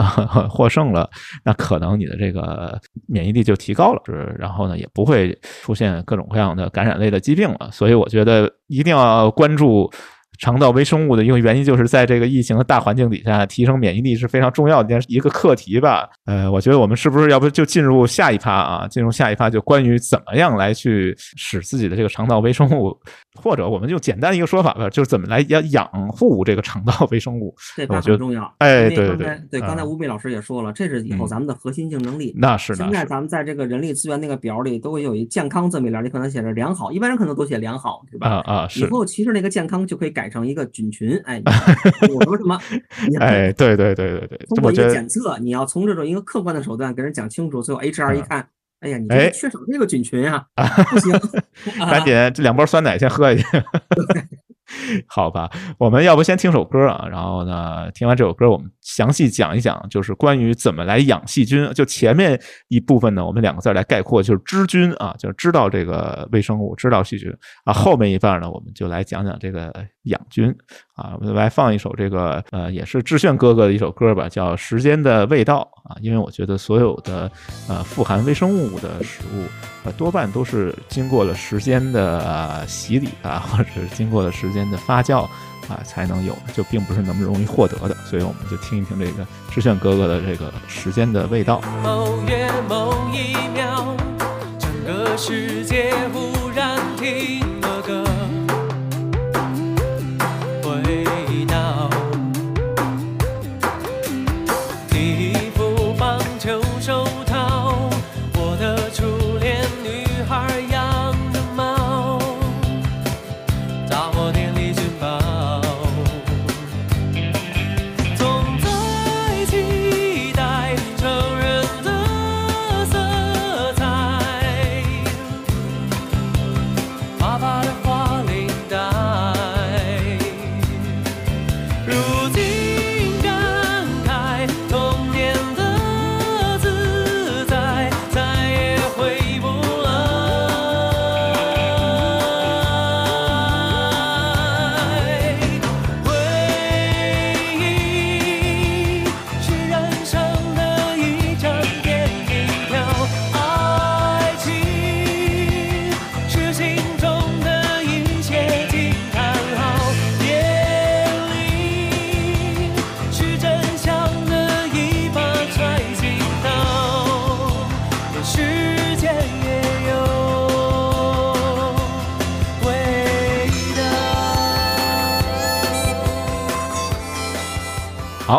获胜了，那可能你的这个免疫力就提高了，是，然后呢，也不会出现各种各样的感染类的疾病了。所以我觉得一定要关注。肠道微生物的一个原因，就是在这个疫情的大环境底下，提升免疫力是非常重要的一件一个课题吧。呃，我觉得我们是不是要不就进入下一趴啊？进入下一趴就关于怎么样来去使自己的这个肠道微生物，或者我们就简单一个说法吧，就是怎么来养养护这个肠道微生物。这我觉得重要。哎，对对对，对，刚才吴斌老师也说了，这是以后咱们的核心竞争力。那是。现在咱们在这个人力资源那个表里都会有一健康这么一栏，你可能写着良好，一般人可能都写良好，对吧？啊啊，是。以后其实那个健康就可以改成一个菌群。群哎，我说什么？哎，对对对对对，通过一个检测，你要从这种一个客观的手段给人讲清楚，最后 HR 一看，哎呀，你这缺少这个菌群啊，不行，赶紧这两包酸奶先喝一下。好吧，我们要不先听首歌啊？然后呢，听完这首歌，我们详细讲一讲，就是关于怎么来养细菌。就前面一部分呢，我们两个字来概括，就是知菌啊，就是知道这个微生物，知道细菌啊。后面一半呢，我们就来讲讲这个养菌啊。我来放一首这个呃，也是志炫哥哥的一首歌吧，叫《时间的味道》啊。因为我觉得所有的呃富含微生物的食物，呃多半都是经过了时间的洗礼啊，或者是经过了时间的发酵啊才能有，就并不是那么容易获得的。所以我们就听一听这个志炫哥哥的这个《时间的味道》。某月某一秒，整个世界忽然停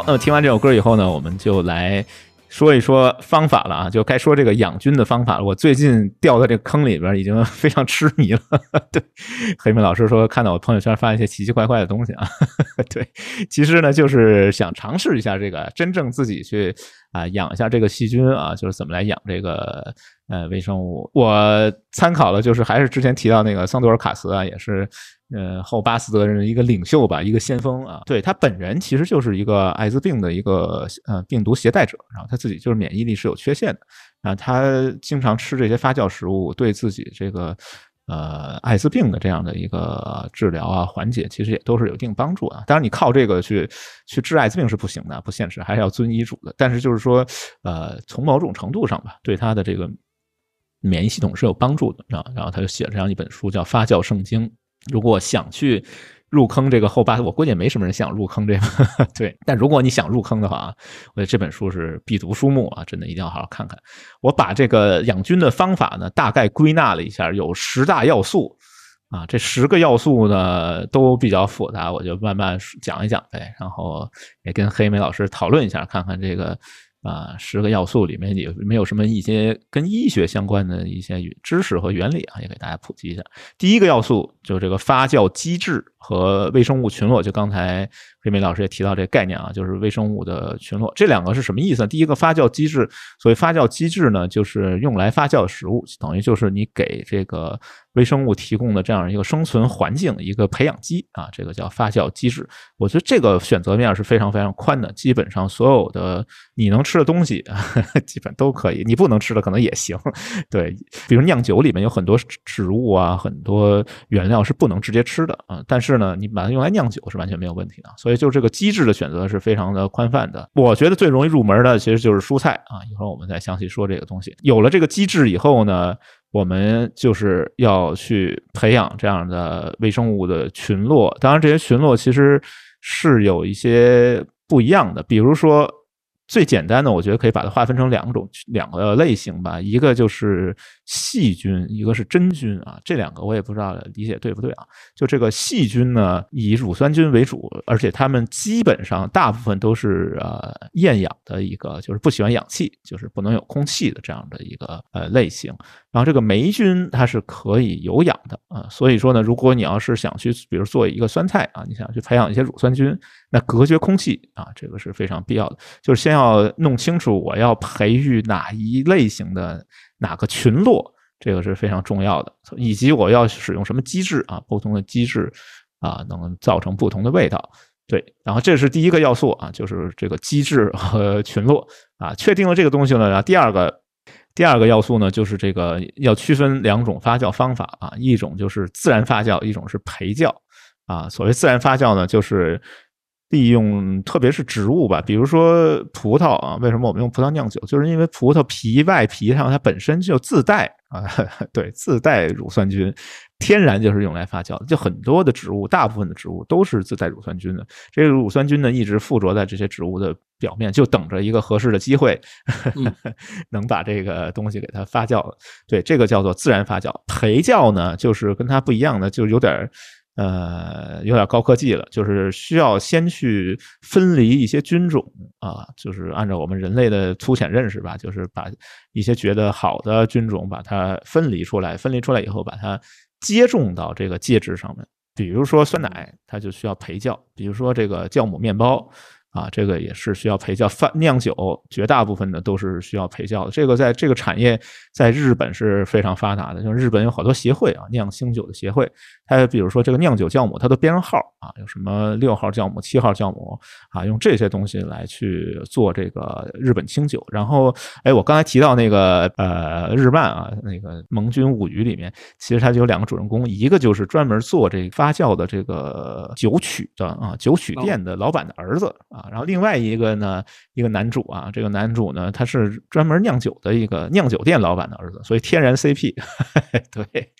那么听完这首歌以后呢，我们就来说一说方法了啊，就该说这个养菌的方法了。我最近掉在这个坑里边，已经非常痴迷了。对，黑妹老师说看到我朋友圈发一些奇奇怪怪的东西啊，对，其实呢就是想尝试一下这个真正自己去啊养一下这个细菌啊，就是怎么来养这个呃微生物。我参考了就是还是之前提到那个桑多尔卡斯啊，也是。呃，后巴斯德人的一个领袖吧，一个先锋啊，对他本人其实就是一个艾滋病的一个呃病毒携带者，然后他自己就是免疫力是有缺陷的，啊，他经常吃这些发酵食物，对自己这个呃艾滋病的这样的一个治疗啊缓解，其实也都是有一定帮助啊。当然，你靠这个去去治艾滋病是不行的，不现实，还是要遵医嘱的。但是就是说，呃，从某种程度上吧，对他的这个免疫系统是有帮助的啊。然后他就写了这样一本书，叫《发酵圣经》。如果想去入坑这个后八，我估计也没什么人想入坑这个，对。但如果你想入坑的话啊，我觉得这本书是必读书目啊，真的一定要好好看看。我把这个养菌的方法呢，大概归纳了一下，有十大要素啊。这十个要素呢都比较复杂，我就慢慢讲一讲呗。然后也跟黑莓老师讨论一下，看看这个。啊，十个要素里面有没有什么一些跟医学相关的一些知识和原理啊？也给大家普及一下。第一个要素就是这个发酵机制和微生物群落，就刚才黑梅老师也提到这个概念啊，就是微生物的群落。这两个是什么意思？第一个发酵机制，所谓发酵机制呢，就是用来发酵的食物，等于就是你给这个微生物提供的这样一个生存环境，一个培养基啊，这个叫发酵机制。我觉得这个选择面是非常非常宽的，基本上所有的你能吃的东西，基本都可以。你不能吃的可能也行。对，比如酿酒里面有很多植物啊，很多原料是不能直接吃的啊，但是呢，你把它用来酿酒是完全没有问题的。所以就这个机制的选择是非常的宽泛的。我觉得最容易入门的其实就是蔬菜啊，一会儿我们再详细说这个东西。有了这个机制以后呢，我们就是要去培养这样的微生物的群落。当然，这些群落其实是有一些不一样的，比如说。最简单的，我觉得可以把它划分成两种两个类型吧，一个就是细菌，一个是真菌啊。这两个我也不知道理解对不对啊？就这个细菌呢，以乳酸菌为主，而且它们基本上大部分都是呃厌氧的一个，就是不喜欢氧气，就是不能有空气的这样的一个呃类型。然后这个霉菌它是可以有氧的啊，所以说呢，如果你要是想去，比如做一个酸菜啊，你想去培养一些乳酸菌，那隔绝空气啊，这个是非常必要的，就是先。要弄清楚我要培育哪一类型的哪个群落，这个是非常重要的，以及我要使用什么机制啊，不同的机制啊，能造成不同的味道。对，然后这是第一个要素啊，就是这个机制和群落啊，确定了这个东西呢，然后第二个第二个要素呢，就是这个要区分两种发酵方法啊，一种就是自然发酵，一种是培酵啊。所谓自然发酵呢，就是利用特别是植物吧，比如说葡萄啊，为什么我们用葡萄酿酒？就是因为葡萄皮外皮上它本身就自带啊，对，自带乳酸菌。天然就是用来发酵的，就很多的植物，大部分的植物都是自带乳酸菌的。这个乳酸菌呢，一直附着在这些植物的表面，就等着一个合适的机会，能把这个东西给它发酵。对，这个叫做自然发酵。培酵呢，就是跟它不一样的，就有点呃，有点高科技了，就是需要先去分离一些菌种啊，就是按照我们人类的粗浅认识吧，就是把一些觉得好的菌种把它分离出来，分离出来以后把它。接种到这个介质上面，比如说酸奶，它就需要培酵；比如说这个酵母面包。啊，这个也是需要陪教，发酿酒绝大部分的都是需要陪教的。这个在这个产业在日本是非常发达的，就是日本有好多协会啊，酿清酒的协会。它比如说这个酿酒酵母，它都编上号啊，有什么六号酵母、七号酵母啊，用这些东西来去做这个日本清酒。然后，哎，我刚才提到那个呃日漫啊，那个《盟军物语》里面，其实它就有两个主人公，一个就是专门做这发酵的这个酒曲的啊，酒曲店的老板的儿子啊。然后另外一个呢，一个男主啊，这个男主呢，他是专门酿酒的一个酿酒店老板的儿子，所以天然 CP。对，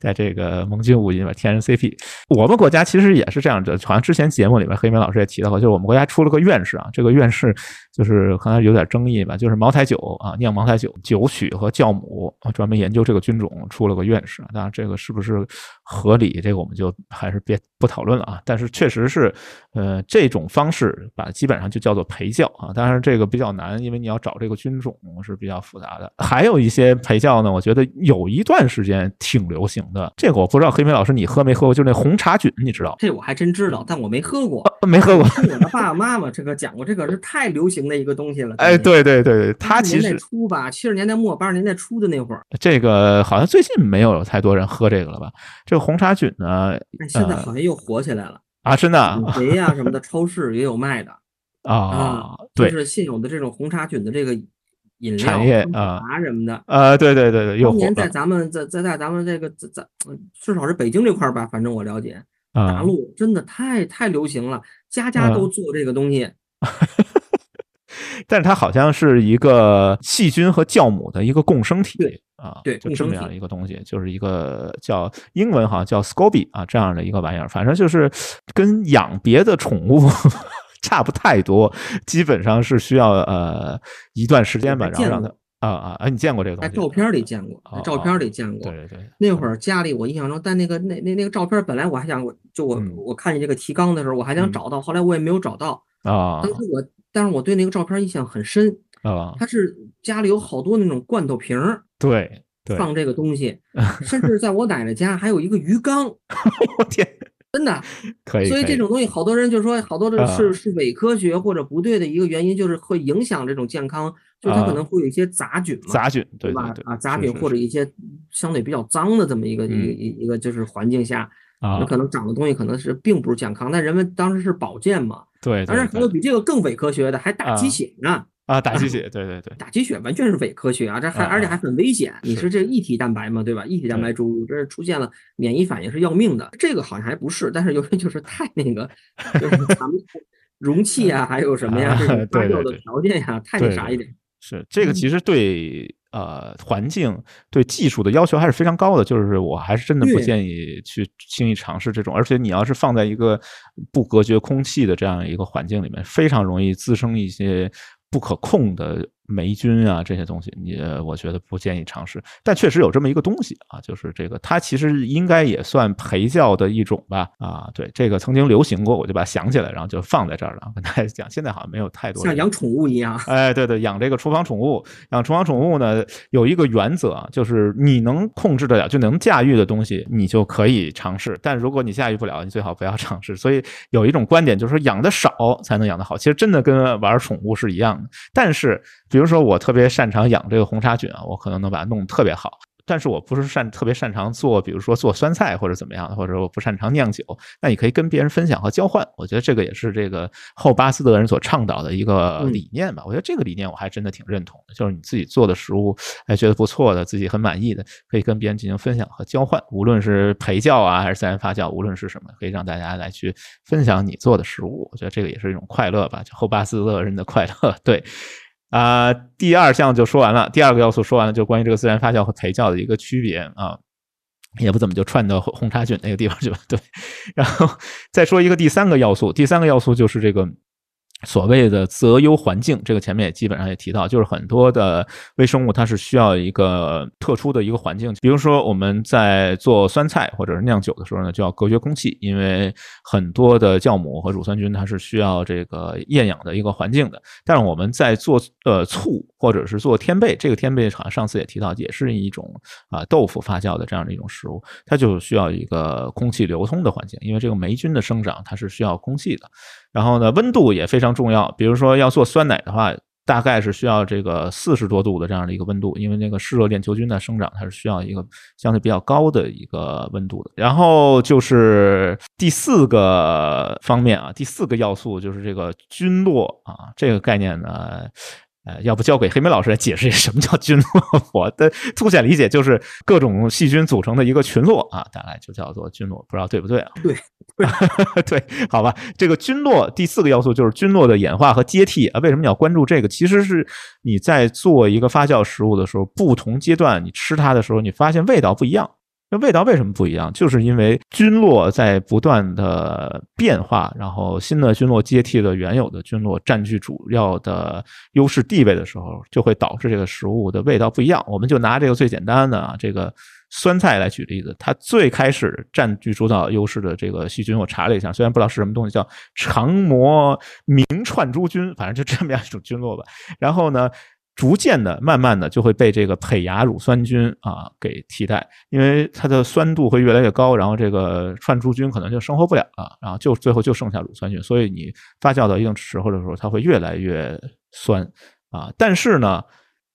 在这个盟军武里面，天然 CP。我们国家其实也是这样的，好像之前节目里面黑明老师也提到过，就是我们国家出了个院士啊，这个院士就是可能有点争议吧，就是茅台酒啊，酿茅台酒酒曲和酵母专门研究这个菌种出了个院士。当然这个是不是合理，这个我们就还是别不讨论了啊。但是确实是，呃，这种方式。把基本上就叫做陪教啊，当然这个比较难，因为你要找这个菌种是比较复杂的。还有一些陪教呢，我觉得有一段时间挺流行的。这个我不知道，黑莓老师你喝没喝过？就是那红茶菌，你知道？这我还真知道，但我没喝过，没喝过。我的爸爸妈妈这个讲过，这个是太流行的一个东西了。哎，对对对对，它其实初吧，七十年代末八十年代初的那会儿，这个好像最近没有太多人喝这个了吧？这个红茶菌呢，现在好像又火起来了。啊，真的，肥呀什么的，超市也有卖的 啊。对，就是现有的这种红茶菌的这个饮料产业啊什么的啊，对对对对，当年在咱们在在在咱们这个在在至少是北京这块吧，反正我了解，大陆真的太太流行了，家家都做这个东西。但是它好像是一个细菌和酵母的一个共生体啊，对，就这么样一个东西，就是一个叫英文好像叫 SCOBY 啊这样的一个玩意儿，反正就是跟养别的宠物 差不太多，基本上是需要呃一段时间吧，然后让它啊啊啊，你见过这个东西？在照片里见过，在照片里见过。对对对，那会儿家里我印象中，但那个那那那个照片本来我还想，就我我看见这个提纲的时候，我还想找到，后来我也没有找到啊。当时我。但是我对那个照片印象很深啊，他是家里有好多那种罐头瓶儿，对，放这个东西，甚至在我奶奶家还有一个鱼缸，我天，真的 可以。所以这种东西，好多人就说，好多的是是伪科学或者不对的一个原因，就是会影响这种健康，就是它可能会有一些杂菌嘛，杂菌对吧？啊，杂菌或者一些相对比较脏的这么一个一一一个就是环境下。啊，可能长的东西可能是并不是健康，但人们当时是保健嘛。对，当然还有比这个更伪科学的，还打鸡血呢。啊，打鸡血，对对对，打鸡血完全是伪科学啊！这还而且还很危险。你是这异体蛋白嘛，对吧？异体蛋白注入，这是出现了免疫反应是要命的。这个好像还不是，但是由于就是太那个，就是咱们 容器啊，还有什么呀，这种发酵的条件呀，太那啥一点。是这个其实对。呃，环境对技术的要求还是非常高的，就是我还是真的不建议去轻易尝试这种，而且你要是放在一个不隔绝空气的这样一个环境里面，非常容易滋生一些不可控的。霉菌啊，这些东西，你我觉得不建议尝试。但确实有这么一个东西啊，就是这个，它其实应该也算陪教的一种吧？啊，对，这个曾经流行过，我就把它想起来，然后就放在这儿了，跟大家讲。现在好像没有太多像养宠物一样。哎，对对，养这个厨房宠物，养厨房宠物呢，有一个原则，就是你能控制得了，就能驾驭的东西，你就可以尝试。但如果你驾驭不了，你最好不要尝试。所以有一种观点就是说，养的少才能养得好。其实真的跟玩宠物是一样的，但是。比如说，我特别擅长养这个红茶菌啊，我可能能把它弄得特别好。但是我不是擅特别擅长做，比如说做酸菜或者怎么样的，或者我不擅长酿酒，那你可以跟别人分享和交换。我觉得这个也是这个后巴斯德人所倡导的一个理念吧。我觉得这个理念我还真的挺认同的，就是你自己做的食物，哎，觉得不错的，自己很满意的，可以跟别人进行分享和交换。无论是陪教啊，还是自然发酵，无论是什么，可以让大家来去分享你做的食物。我觉得这个也是一种快乐吧，就后巴斯德人的快乐。对。啊，第二项就说完了，第二个要素说完了，就关于这个自然发酵和培酵的一个区别啊，也不怎么就串到红茶菌那个地方去了。对，然后再说一个第三个要素，第三个要素就是这个。所谓的择优环境，这个前面也基本上也提到，就是很多的微生物它是需要一个特殊的一个环境，比如说我们在做酸菜或者是酿酒的时候呢，就要隔绝空气，因为很多的酵母和乳酸菌它是需要这个厌氧的一个环境的。但是我们在做呃醋或者是做天贝，这个天贝好像上次也提到，也是一种啊豆腐发酵的这样的一种食物，它就需要一个空气流通的环境，因为这个霉菌的生长它是需要空气的。然后呢，温度也非常重要。比如说要做酸奶的话，大概是需要这个四十多度的这样的一个温度，因为那个湿热链球菌的生长，它是需要一个相对比较高的一个温度的。然后就是第四个方面啊，第四个要素就是这个菌落啊，这个概念呢。呃，要不交给黑莓老师来解释一下什么叫菌落？我的粗浅理解就是各种细菌组成的一个群落啊，大概就叫做菌落，不知道对不对啊？对，对，好吧。这个菌落第四个要素就是菌落的演化和接替啊。为什么你要关注这个？其实是你在做一个发酵食物的时候，不同阶段你吃它的时候，你发现味道不一样。那味道为什么不一样？就是因为菌落在不断的变化，然后新的菌落接替了原有的菌落，占据主要的优势地位的时候，就会导致这个食物的味道不一样。我们就拿这个最简单的啊，这个酸菜来举例子，它最开始占据主导优势的这个细菌，我查了一下，虽然不知道是什么东西，叫长膜明串珠菌，反正就这么样一种菌落吧。然后呢？逐渐的、慢慢的就会被这个胚芽乳酸菌啊给替代，因为它的酸度会越来越高，然后这个串珠菌可能就生活不了了，然后就最后就剩下乳酸菌，所以你发酵到一定时候的时候，它会越来越酸啊。但是呢，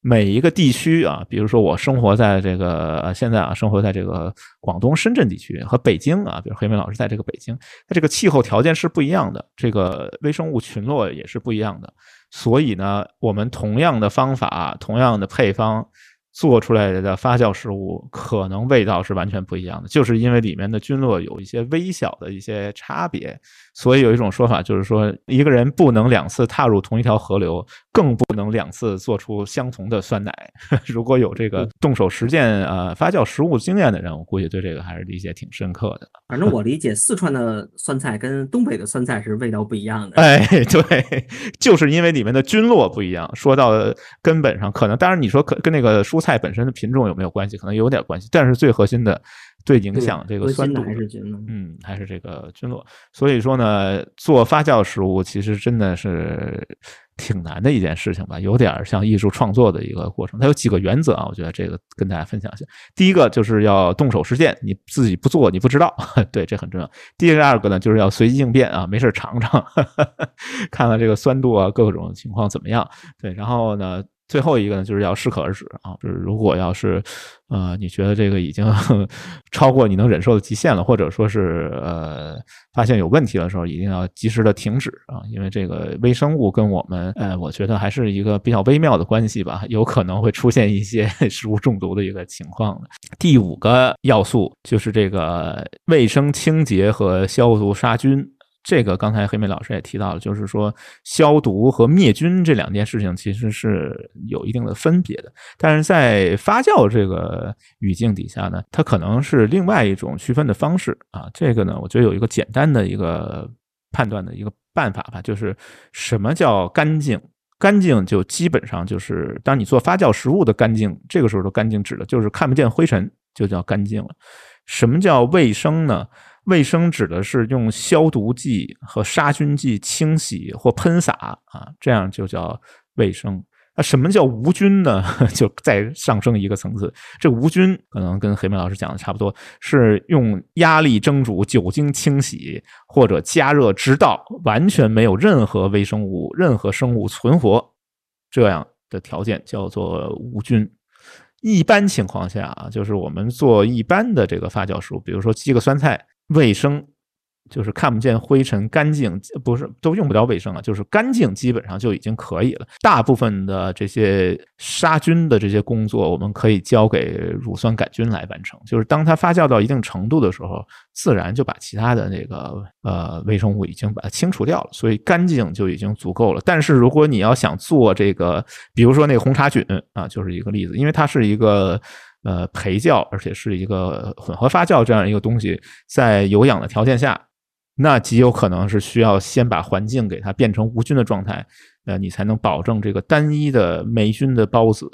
每一个地区啊，比如说我生活在这个现在啊，生活在这个广东深圳地区和北京啊，比如黑妹老师在这个北京，它这个气候条件是不一样的，这个微生物群落也是不一样的。所以呢，我们同样的方法，同样的配方。做出来的发酵食物可能味道是完全不一样的，就是因为里面的菌落有一些微小的一些差别，所以有一种说法就是说，一个人不能两次踏入同一条河流，更不能两次做出相同的酸奶。如果有这个动手实践呃发酵食物经验的人，我估计对这个还是理解挺深刻的。反正 我理解，四川的酸菜跟东北的酸菜是味道不一样的。哎，对，就是因为里面的菌落不一样。说到根本上，可能当然你说可跟那个蔬菜本身的品种有没有关系？可能有点关系，但是最核心的，最影响这个酸度，还是菌落，嗯，还是这个菌落。所以说呢，做发酵食物其实真的是挺难的一件事情吧，有点像艺术创作的一个过程。它有几个原则啊，我觉得这个跟大家分享一下。第一个就是要动手实践，你自己不做你不知道，对，这很重要。第二个呢，就是要随机应变啊，没事尝尝，看看这个酸度啊，各种情况怎么样。对，然后呢。最后一个呢，就是要适可而止啊，就是如果要是，呃，你觉得这个已经 超过你能忍受的极限了，或者说是呃发现有问题的时候，一定要及时的停止啊，因为这个微生物跟我们，呃，我觉得还是一个比较微妙的关系吧，有可能会出现一些 食物中毒的一个情况第五个要素就是这个卫生清洁和消毒杀菌。这个刚才黑妹老师也提到了，就是说消毒和灭菌这两件事情其实是有一定的分别的。但是在发酵这个语境底下呢，它可能是另外一种区分的方式啊。这个呢，我觉得有一个简单的一个判断的一个办法吧，就是什么叫干净？干净就基本上就是当你做发酵食物的干净，这个时候的干净指的就是看不见灰尘就叫干净了。什么叫卫生呢？卫生指的是用消毒剂和杀菌剂清洗或喷洒啊，这样就叫卫生。那什么叫无菌呢？就再上升一个层次，这无菌可能跟黑妹老师讲的差不多，是用压力蒸煮、酒精清洗或者加热，直到完全没有任何微生物、任何生物存活这样的条件，叫做无菌。一般情况下啊，就是我们做一般的这个发酵食物，比如说鸡个酸菜，卫生。就是看不见灰尘，干净不是都用不着卫生啊，就是干净基本上就已经可以了。大部分的这些杀菌的这些工作，我们可以交给乳酸杆菌来完成。就是当它发酵到一定程度的时候，自然就把其他的那个呃微生物已经把它清除掉了，所以干净就已经足够了。但是如果你要想做这个，比如说那个红茶菌啊，就是一个例子，因为它是一个呃培酵，而且是一个混合发酵这样一个东西，在有氧的条件下。那极有可能是需要先把环境给它变成无菌的状态，呃，你才能保证这个单一的霉菌的孢子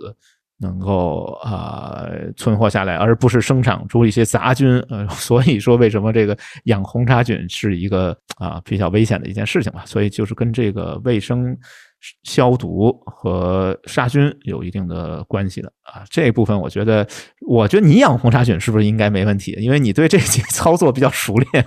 能够啊存活下来，而不是生长出一些杂菌。呃，所以说为什么这个养红茶菌是一个啊比较危险的一件事情吧？所以就是跟这个卫生消毒和杀菌有一定的关系的啊。这部分我觉得，我觉得你养红茶菌是不是应该没问题？因为你对这些 操作比较熟练。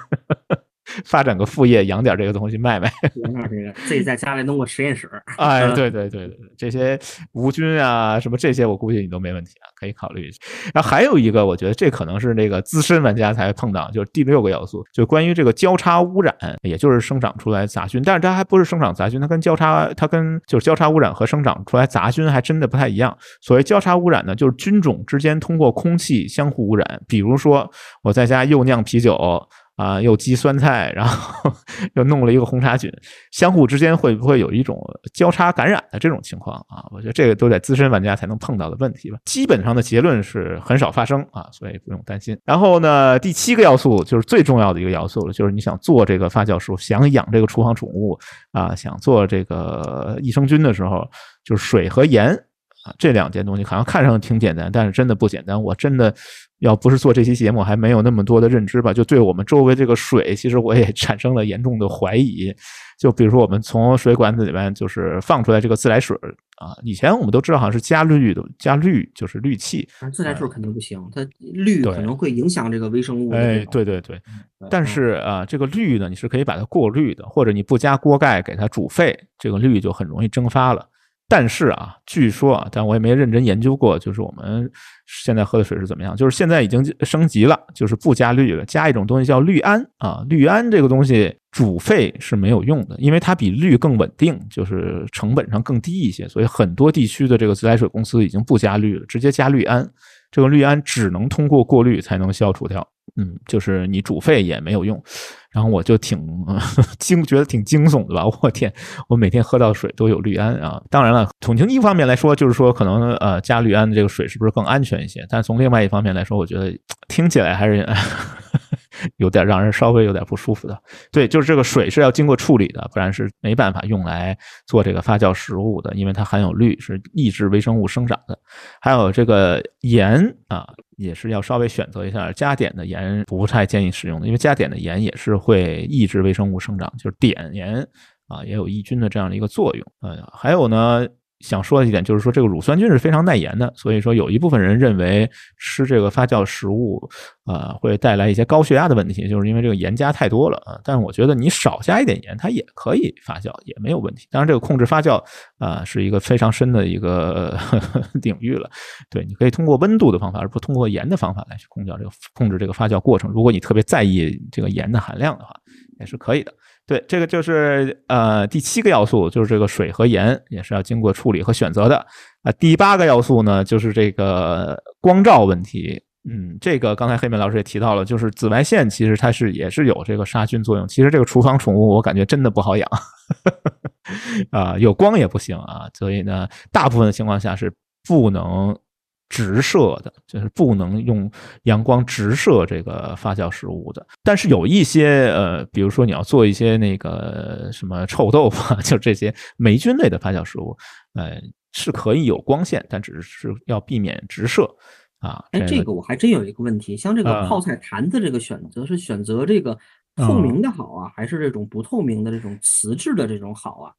发展个副业，养点这个东西卖卖。养点这个，自己在家里弄个实验室。哎，对对对对，这些无菌啊，什么这些，我估计你都没问题啊，可以考虑一下。然后还有一个，我觉得这可能是那个资深玩家才碰到，就是第六个要素，就关于这个交叉污染，也就是生长出来杂菌。但是它还不是生长杂菌，它跟交叉，它跟就是交叉污染和生长出来杂菌还真的不太一样。所谓交叉污染呢，就是菌种之间通过空气相互污染。比如说我在家又酿啤酒。啊，又积酸菜，然后 又弄了一个红茶菌，相互之间会不会有一种交叉感染的这种情况啊？我觉得这个都得资深玩家才能碰到的问题吧。基本上的结论是很少发生啊，所以不用担心。然后呢，第七个要素就是最重要的一个要素了，就是你想做这个发酵食物，想养这个厨房宠物啊，想做这个益生菌的时候，就是水和盐。啊，这两件东西好像看上去挺简单，但是真的不简单。我真的要不是做这期节目，还没有那么多的认知吧。就对我们周围这个水，其实我也 产生了严重的怀疑。就比如说，我们从水管子里面就是放出来这个自来水啊，以前我们都知道好像是加氯的，加氯就是氯气。自来水肯定不行，它氯可能会影响这个微生物。哎，对对对。但是啊，这个氯呢，你是可以把它过滤的，或者你不加锅盖给它煮沸，这个氯就很容易蒸发了。但是啊，据说啊，但我也没认真研究过，就是我们现在喝的水是怎么样？就是现在已经升级了，就是不加氯了，加一种东西叫氯胺啊。氯胺这个东西煮沸是没有用的，因为它比氯更稳定，就是成本上更低一些，所以很多地区的这个自来水公司已经不加氯了，直接加氯胺。这个氯胺只能通过过滤才能消除掉，嗯，就是你煮沸也没有用。然后我就挺 惊，觉得挺惊悚的吧？我天，我每天喝到水都有氯胺啊！当然了，从一方面来说，就是说可能呃加氯胺的这个水是不是更安全一些？但从另外一方面来说，我觉得听起来还是。有点让人稍微有点不舒服的，对，就是这个水是要经过处理的，不然是没办法用来做这个发酵食物的，因为它含有氯，是抑制微生物生长的。还有这个盐啊，也是要稍微选择一下，加碘的盐不太建议使用的，因为加碘的盐也是会抑制微生物生长，就是碘盐啊也有抑菌的这样的一个作用。嗯，还有呢。想说的一点就是说，这个乳酸菌是非常耐盐的，所以说有一部分人认为吃这个发酵食物，呃，会带来一些高血压的问题，就是因为这个盐加太多了啊。但是我觉得你少加一点盐，它也可以发酵，也没有问题。当然，这个控制发酵啊，是一个非常深的一个 领域了。对，你可以通过温度的方法，而不通过盐的方法来去控制这个控制这个发酵过程。如果你特别在意这个盐的含量的话，也是可以的。对，这个就是呃第七个要素，就是这个水和盐也是要经过处理和选择的啊。第八个要素呢，就是这个光照问题。嗯，这个刚才黑妹老师也提到了，就是紫外线其实它是也是有这个杀菌作用。其实这个厨房宠物我感觉真的不好养，啊，有光也不行啊。所以呢，大部分的情况下是不能。直射的，就是不能用阳光直射这个发酵食物的。但是有一些呃，比如说你要做一些那个什么臭豆腐，就这些霉菌类的发酵食物，呃，是可以有光线，但只是要避免直射啊。哎，这个我还真有一个问题，像这个泡菜坛子这个选择是选择这个透明的好啊，还是这种不透明的这种瓷质的这种好啊？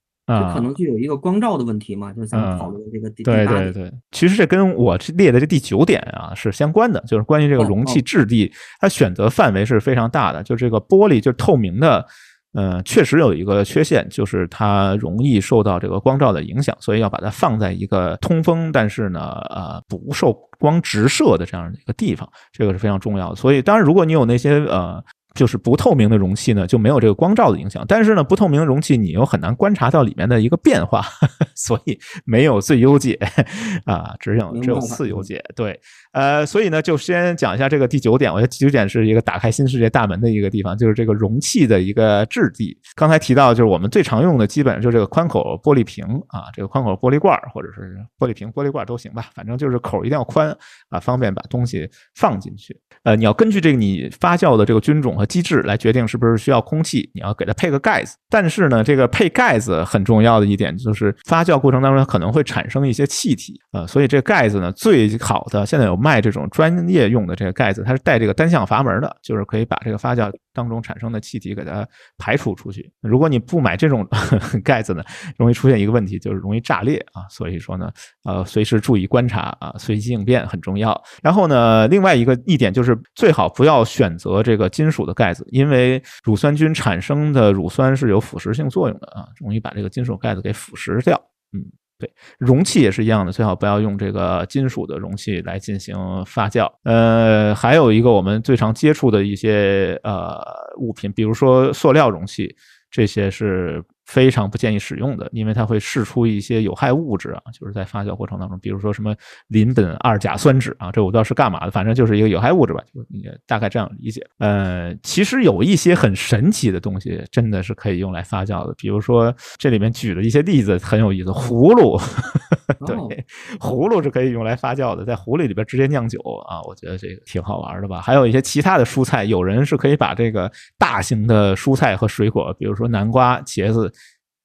可能就有一个光照的问题嘛，就是咱们讨论这个第对对对，其实这跟我列的这第九点啊是相关的，就是关于这个容器质地，它选择范围是非常大的。就这个玻璃，就透明的，呃，确实有一个缺陷，就是它容易受到这个光照的影响，所以要把它放在一个通风，但是呢，呃，不受光直射的这样的一个地方，这个是非常重要的。所以，当然，如果你有那些呃。就是不透明的容器呢，就没有这个光照的影响。但是呢，不透明的容器你又很难观察到里面的一个变化，所以没有最优解 啊，只有只有次优解。对，呃，所以呢，就先讲一下这个第九点。我觉得第九点是一个打开新世界大门的一个地方，就是这个容器的一个质地。刚才提到，就是我们最常用的，基本上就这个宽口玻璃瓶啊，这个宽口玻璃罐或者是玻璃瓶、玻璃罐都行吧，反正就是口一定要宽啊，方便把东西放进去。呃，你要根据这个你发酵的这个菌种和。机制来决定是不是需要空气，你要给它配个盖子。但是呢，这个配盖子很重要的一点就是发酵过程当中可能会产生一些气体啊，所以这盖子呢最好的现在有卖这种专业用的这个盖子，它是带这个单向阀门的，就是可以把这个发酵当中产生的气体给它排除出去。如果你不买这种 盖子呢，容易出现一个问题，就是容易炸裂啊。所以说呢，呃，随时注意观察啊，随机应变很重要。然后呢，另外一个一点就是最好不要选择这个金属的。盖子，因为乳酸菌产生的乳酸是有腐蚀性作用的啊，容易把这个金属盖子给腐蚀掉。嗯，对，容器也是一样的，最好不要用这个金属的容器来进行发酵。呃，还有一个我们最常接触的一些呃物品，比如说塑料容器，这些是。非常不建议使用的，因为它会释出一些有害物质啊，就是在发酵过程当中，比如说什么邻苯二甲酸酯啊，这我不知道是干嘛的，反正就是一个有害物质吧，就你大概这样理解。呃，其实有一些很神奇的东西，真的是可以用来发酵的，比如说这里面举了一些例子，很有意思，葫芦，对，葫芦是可以用来发酵的，在葫芦里边直接酿酒啊，我觉得这个挺好玩的吧。还有一些其他的蔬菜，有人是可以把这个大型的蔬菜和水果，比如说南瓜、茄子。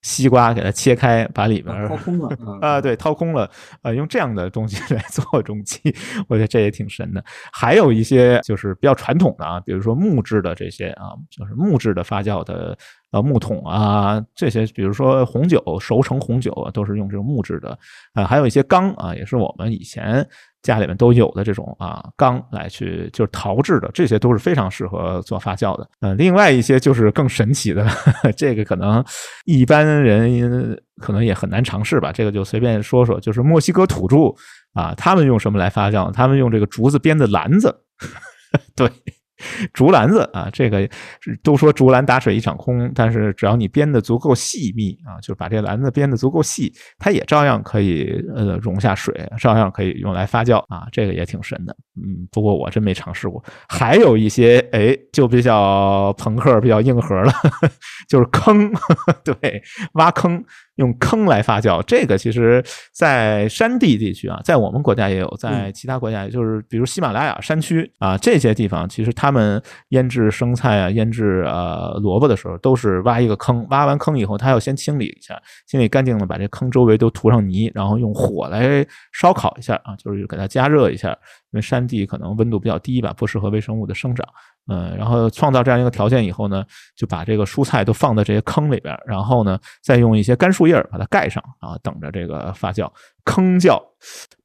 西瓜给它切开，把里边掏空了 啊，对，掏空了，呃，用这样的东西来做 容器，我觉得这也挺神的。还有一些就是比较传统的啊，比如说木质的这些啊，就是木质的发酵的呃木桶啊，这些，比如说红酒熟成红酒啊都是用这种木质的啊，还有一些缸啊，也是我们以前。家里面都有的这种啊缸来去就是陶制的，这些都是非常适合做发酵的。嗯，另外一些就是更神奇的，这个可能一般人可能也很难尝试吧。这个就随便说说，就是墨西哥土著啊，他们用什么来发酵？他们用这个竹子编的篮子，对。竹篮子啊，这个都说竹篮打水一场空，但是只要你编的足够细密啊，就把这篮子编的足够细，它也照样可以呃容下水，照样可以用来发酵啊，这个也挺神的。嗯，不过我真没尝试过。还有一些哎，就比较朋克、比较硬核了，就是坑，对，挖坑。用坑来发酵，这个其实，在山地地区啊，在我们国家也有，在其他国家，就是比如喜马拉雅山区啊这些地方，其实他们腌制生菜啊、腌制呃萝卜的时候，都是挖一个坑，挖完坑以后，他要先清理一下，清理干净了，把这坑周围都涂上泥，然后用火来烧烤一下啊，就是给它加热一下，因为山地可能温度比较低吧，不适合微生物的生长。嗯，然后创造这样一个条件以后呢，就把这个蔬菜都放在这些坑里边，然后呢，再用一些干树叶把它盖上啊，等着这个发酵。坑叫，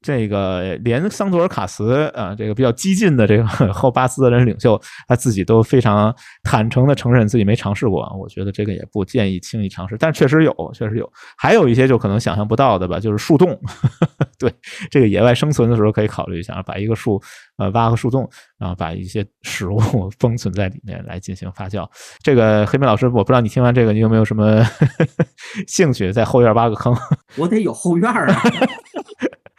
这个连桑多尔卡斯啊，这个比较激进的这个 后巴斯的人领袖，他自己都非常坦诚的承认自己没尝试过。我觉得这个也不建议轻易尝试，但确实有，确实有。还有一些就可能想象不到的吧，就是树洞。对，这个野外生存的时候可以考虑一下，把一个树呃挖个树洞，然后把一些食物 封存在里面来进行发酵。这个黑妹老师，我不知道你听完这个，你有没有什么兴趣在后院挖个坑？我得有后院啊。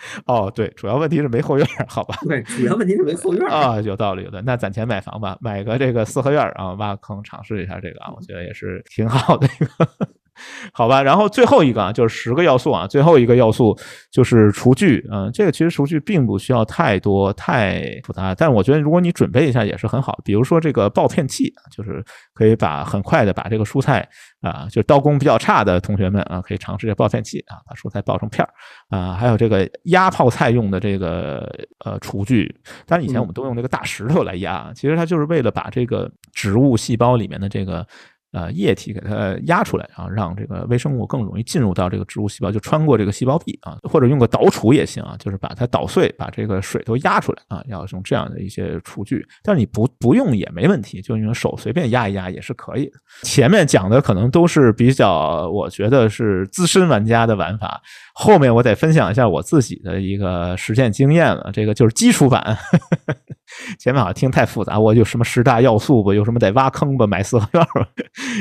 哦，对，主要问题是没后院，好吧？对，主要问题是没后院啊，有道理，有的。那攒钱买房吧，买个这个四合院，然后挖个坑，尝试一下这个啊，我觉得也是挺好的一个。好吧，然后最后一个啊，就是十个要素啊，最后一个要素就是厨具。嗯，这个其实厨具并不需要太多太复杂，但我觉得如果你准备一下也是很好。比如说这个爆片器，就是可以把很快的把这个蔬菜啊，就刀工比较差的同学们啊，可以尝试这爆片器啊，把蔬菜爆成片儿啊。还有这个压泡菜用的这个呃厨具，当然以前我们都用这个大石头来压，其实它就是为了把这个植物细胞里面的这个。呃液体给它压出来，啊让这个微生物更容易进入到这个植物细胞，就穿过这个细胞壁啊，或者用个导杵也行啊，就是把它捣碎，把这个水都压出来啊，要用这样的一些厨具。但是你不不用也没问题，就用手随便压一压也是可以的。前面讲的可能都是比较，我觉得是资深玩家的玩法。后面我得分享一下我自己的一个实践经验了，这个就是基础版。前面好像听太复杂，我有什么十大要素吧，有什么得挖坑吧，买四合院吧，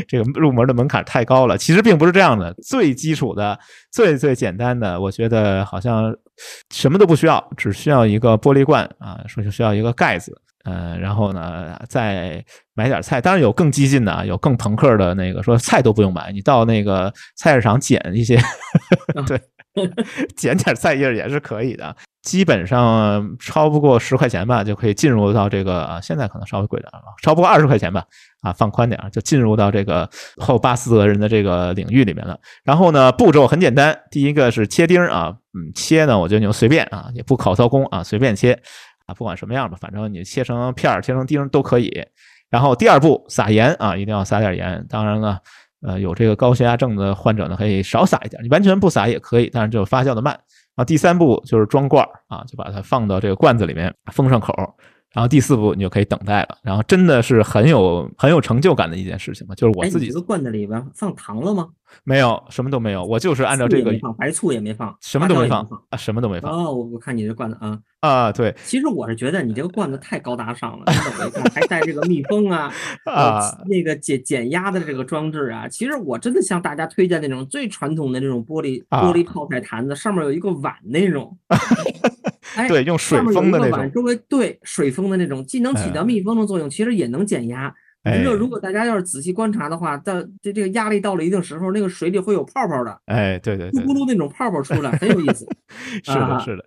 这个入门的门槛太高了。其实并不是这样的，最基础的、最最简单的，我觉得好像什么都不需要，只需要一个玻璃罐啊，说就需要一个盖子，呃，然后呢再买点菜。当然有更激进的，有更朋克的那个，说菜都不用买，你到那个菜市场捡一些，对，捡点菜叶也是可以的。基本上超不过十块钱吧，就可以进入到这个啊，现在可能稍微贵点了，超不过二十块钱吧，啊，放宽点就进入到这个后巴斯德人的这个领域里面了。然后呢，步骤很简单，第一个是切丁啊，嗯，切呢，我觉得你就随便啊，也不考操工啊，随便切啊，不管什么样吧，反正你切成片儿、切成丁都可以。然后第二步撒盐啊，一定要撒点盐。当然了，呃，有这个高血压症的患者呢，可以少撒一点，你完全不撒也可以，但是就发酵的慢。啊，第三步就是装罐儿啊，就把它放到这个罐子里面，封上口。然后第四步你就可以等待了。然后真的是很有很有成就感的一件事情嘛，就是我自己。这个罐子里边放糖了吗？没有，什么都没有。我就是按照这个放，白醋也没放，什么都没放啊，什么都没放。哦，我我看你这罐子啊啊，对。其实我是觉得你这个罐子太高大上了，我一看还带这个密封啊 啊，那个减减压的这个装置啊。其实我真的向大家推荐那种最传统的那种玻璃玻璃泡菜坛子，上面有一个碗那种。哎，对，用水封的那种，周围对水封的那种，既能起到密封的作用，其实也能减压。就如果大家要是仔细观察的话，到这这个压力到了一定时候，那个水里会有泡泡的。哎，对对，咕咕噜那种泡泡出来，很有意思。是的，是的。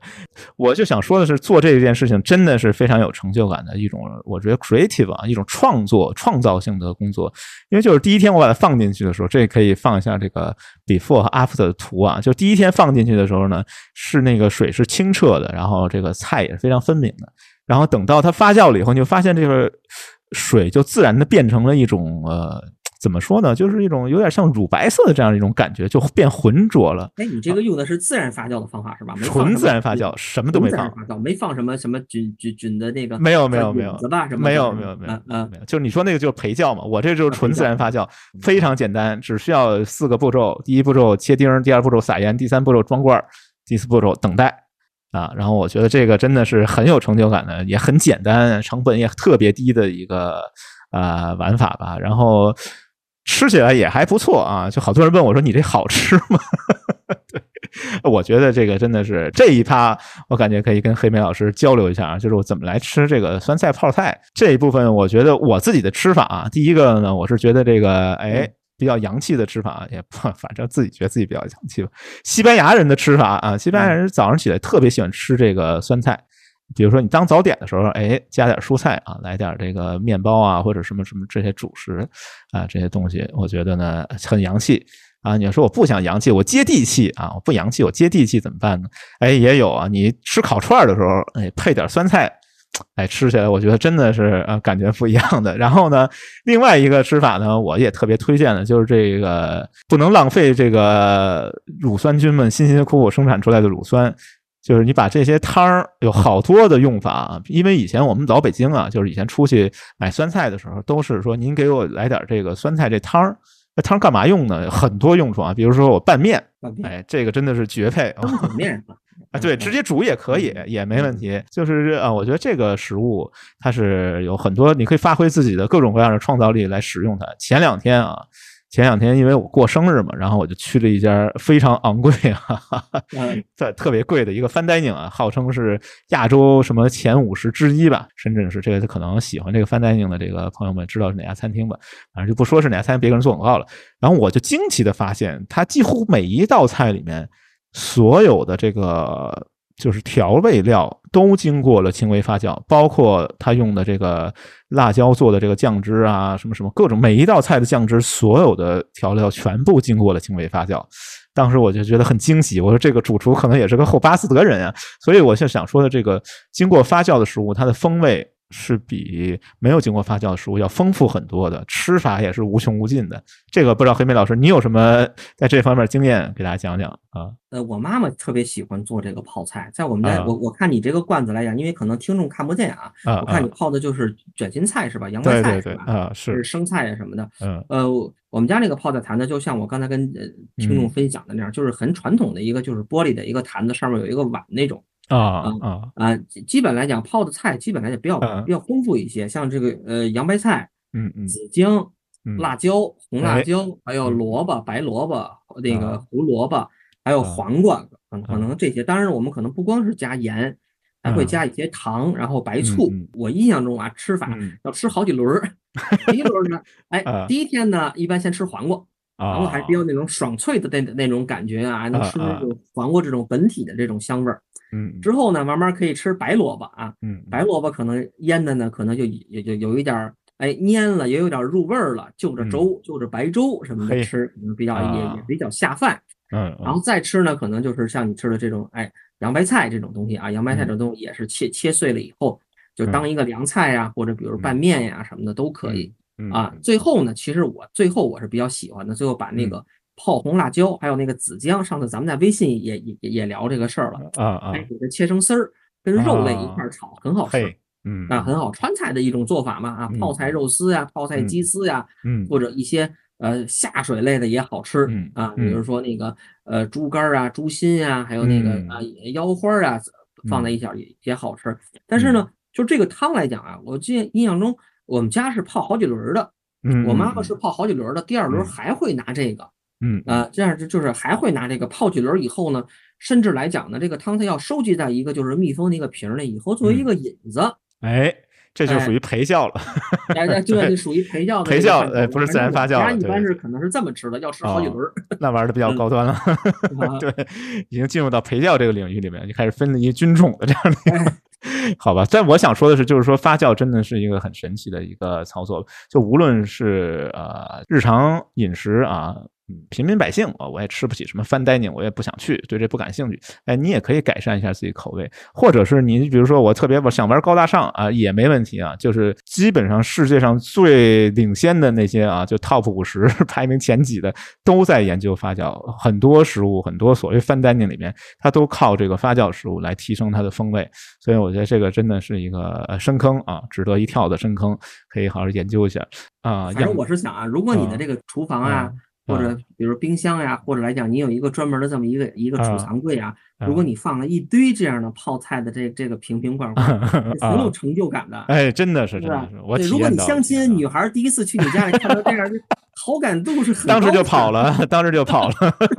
我就想说的是，做这件事情真的是非常有成就感的一种，我觉得 creative 啊，一种创作、创造性的工作。因为就是第一天我把它放进去的时候，这可以放一下这个 before 和 after 的图啊。就第一天放进去的时候呢，是那个水是清澈的，然后这个菜也是非常分明的。然后等到它发酵了以后，你就发现这个。水就自然的变成了一种呃，怎么说呢？就是一种有点像乳白色的这样一种感觉，就变浑浊了。哎，你这个用的是自然发酵的方法是吧？纯自然发酵，什么都没放。没放什么什么菌菌菌的那个。没有没有没有。没有没有没有嗯没有。就是你说那个就是陪酵嘛，我这就是纯自然发酵，非常简单，只需要四个步骤：第一步骤切丁，第二步骤撒盐，第三步骤装罐，第四步骤等待。啊，然后我觉得这个真的是很有成就感的，也很简单，成本也特别低的一个呃玩法吧。然后吃起来也还不错啊，就好多人问我说：“你这好吃吗？” 对，我觉得这个真的是这一趴，我感觉可以跟黑莓老师交流一下啊，就是我怎么来吃这个酸菜泡菜这一部分。我觉得我自己的吃法啊，第一个呢，我是觉得这个哎。比较洋气的吃法也不，反正自己觉得自己比较洋气吧。西班牙人的吃法啊，西班牙人早上起来特别喜欢吃这个酸菜，比如说你当早点的时候，哎，加点蔬菜啊，来点这个面包啊，或者什么什么这些主食啊，这些东西，我觉得呢很洋气啊。你要说我不想洋气，我接地气啊，我不洋气，我接地气怎么办呢？哎，也有啊，你吃烤串的时候，哎，配点酸菜。哎，吃起来我觉得真的是呃感觉不一样的。然后呢，另外一个吃法呢，我也特别推荐的，就是这个不能浪费这个乳酸菌们辛辛苦苦生产出来的乳酸，就是你把这些汤儿有好多的用法。因为以前我们老北京啊，就是以前出去买酸菜的时候，都是说您给我来点这个酸菜这汤儿，那汤干嘛用呢？很多用处啊，比如说我拌面，哎，这个真的是绝配啊。面啊，对，直接煮也可以，也没问题。就是啊，我觉得这个食物它是有很多，你可以发挥自己的各种各样的创造力来使用它。前两天啊，前两天因为我过生日嘛，然后我就去了一家非常昂贵啊，特特别贵的一个 fine dining 啊，号称是亚洲什么前五十之一吧。深圳是这个，可能喜欢这个 fine dining 的这个朋友们知道是哪家餐厅吧？反正就不说是哪家餐厅，别给人做广告了。然后我就惊奇的发现，它几乎每一道菜里面。所有的这个就是调味料都经过了轻微发酵，包括他用的这个辣椒做的这个酱汁啊，什么什么各种每一道菜的酱汁，所有的调料全部经过了轻微发酵。当时我就觉得很惊喜，我说这个主厨可能也是个后巴斯德人啊。所以我就想说的这个经过发酵的食物，它的风味。是比没有经过发酵的食物要丰富很多的，吃法也是无穷无尽的。这个不知道黑妹老师你有什么在这方面经验，给大家讲讲啊？呃，我妈妈特别喜欢做这个泡菜，在我们家，我我看你这个罐子来讲，因为可能听众看不见啊，我看你泡的就是卷心菜是吧？洋白菜是吧？啊，是生菜啊什么的。嗯，呃，我们家那个泡菜坛子，就像我刚才跟呃听众分享的那样，就是很传统的一个，就是玻璃的一个坛子，上面有一个碗那种。啊啊啊！基本来讲，泡的菜基本来讲比较比较丰富一些，像这个呃洋白菜，嗯嗯，紫姜、辣椒、红辣椒，还有萝卜、白萝卜、那个胡萝卜，还有黄瓜，可可能这些。当然，我们可能不光是加盐，还会加一些糖，然后白醋。我印象中啊，吃法要吃好几轮儿。第一轮呢，哎，第一天呢，一般先吃黄瓜，黄瓜还是比较那种爽脆的那那种感觉啊，能吃那种黄瓜这种本体的这种香味儿。嗯，之后呢，慢慢可以吃白萝卜啊，嗯，白萝卜可能腌的呢，可能就也就有一点哎蔫了，也有点入味儿了，就着粥，就着白粥什么的吃，可能比较也也比较下饭。嗯，然后再吃呢，可能就是像你吃的这种哎洋白菜这种东西啊，洋白菜这种东西也是切切碎了以后，就当一个凉菜呀，或者比如拌面呀什么的都可以啊。最后呢，其实我最后我是比较喜欢的，最后把那个。泡红辣椒，还有那个紫姜，上次咱们在微信也也也聊这个事儿了啊啊！给它切成丝儿，跟肉类一块炒，很好吃。嗯啊，很好，川菜的一种做法嘛啊，泡菜肉丝呀，泡菜鸡丝呀，嗯，或者一些呃下水类的也好吃啊，比如说那个呃猪肝啊、猪心啊，还有那个啊腰花啊，放在一起也也好吃。但是呢，就这个汤来讲啊，我记印象中我们家是泡好几轮的，嗯，我妈妈是泡好几轮的，第二轮还会拿这个。嗯啊，这样就就是还会拿这个泡几轮以后呢，甚至来讲呢，这个汤它要收集在一个就是密封的一个瓶儿内，以后作为一个引子。哎，这就属于陪教了。哎，对，就属于陪教的。陪教，哎，不是自然发酵。一般是可能是这么吃的，要吃好几轮。那玩的比较高端了。对，已经进入到陪教这个领域里面，就开始分离菌种的这样的。好吧，但我想说的是，就是说发酵真的是一个很神奇的一个操作，就无论是呃日常饮食啊。嗯，平民百姓啊，我也吃不起什么 fine dining，我也不想去，对这不感兴趣。哎，你也可以改善一下自己口味，或者是你比如说我特别想玩高大上啊，也没问题啊。就是基本上世界上最领先的那些啊，就 top 五十 排名前几的都在研究发酵，很多食物，很多所谓 fine dining 里面，它都靠这个发酵食物来提升它的风味。所以我觉得这个真的是一个深坑啊，值得一跳的深坑，可以好好研究一下啊。反正我是想啊，如果你的这个厨房啊。或者比如冰箱呀，或者来讲，你有一个专门的这么一个一个储藏柜啊，如果你放了一堆这样的泡菜的这这个瓶瓶罐罐，很有 成就感的。哎，真的是，真的是，我对，如果你相亲，女 孩第一次去你家里看到这样，好感度是很当时就跑了，当时就跑了，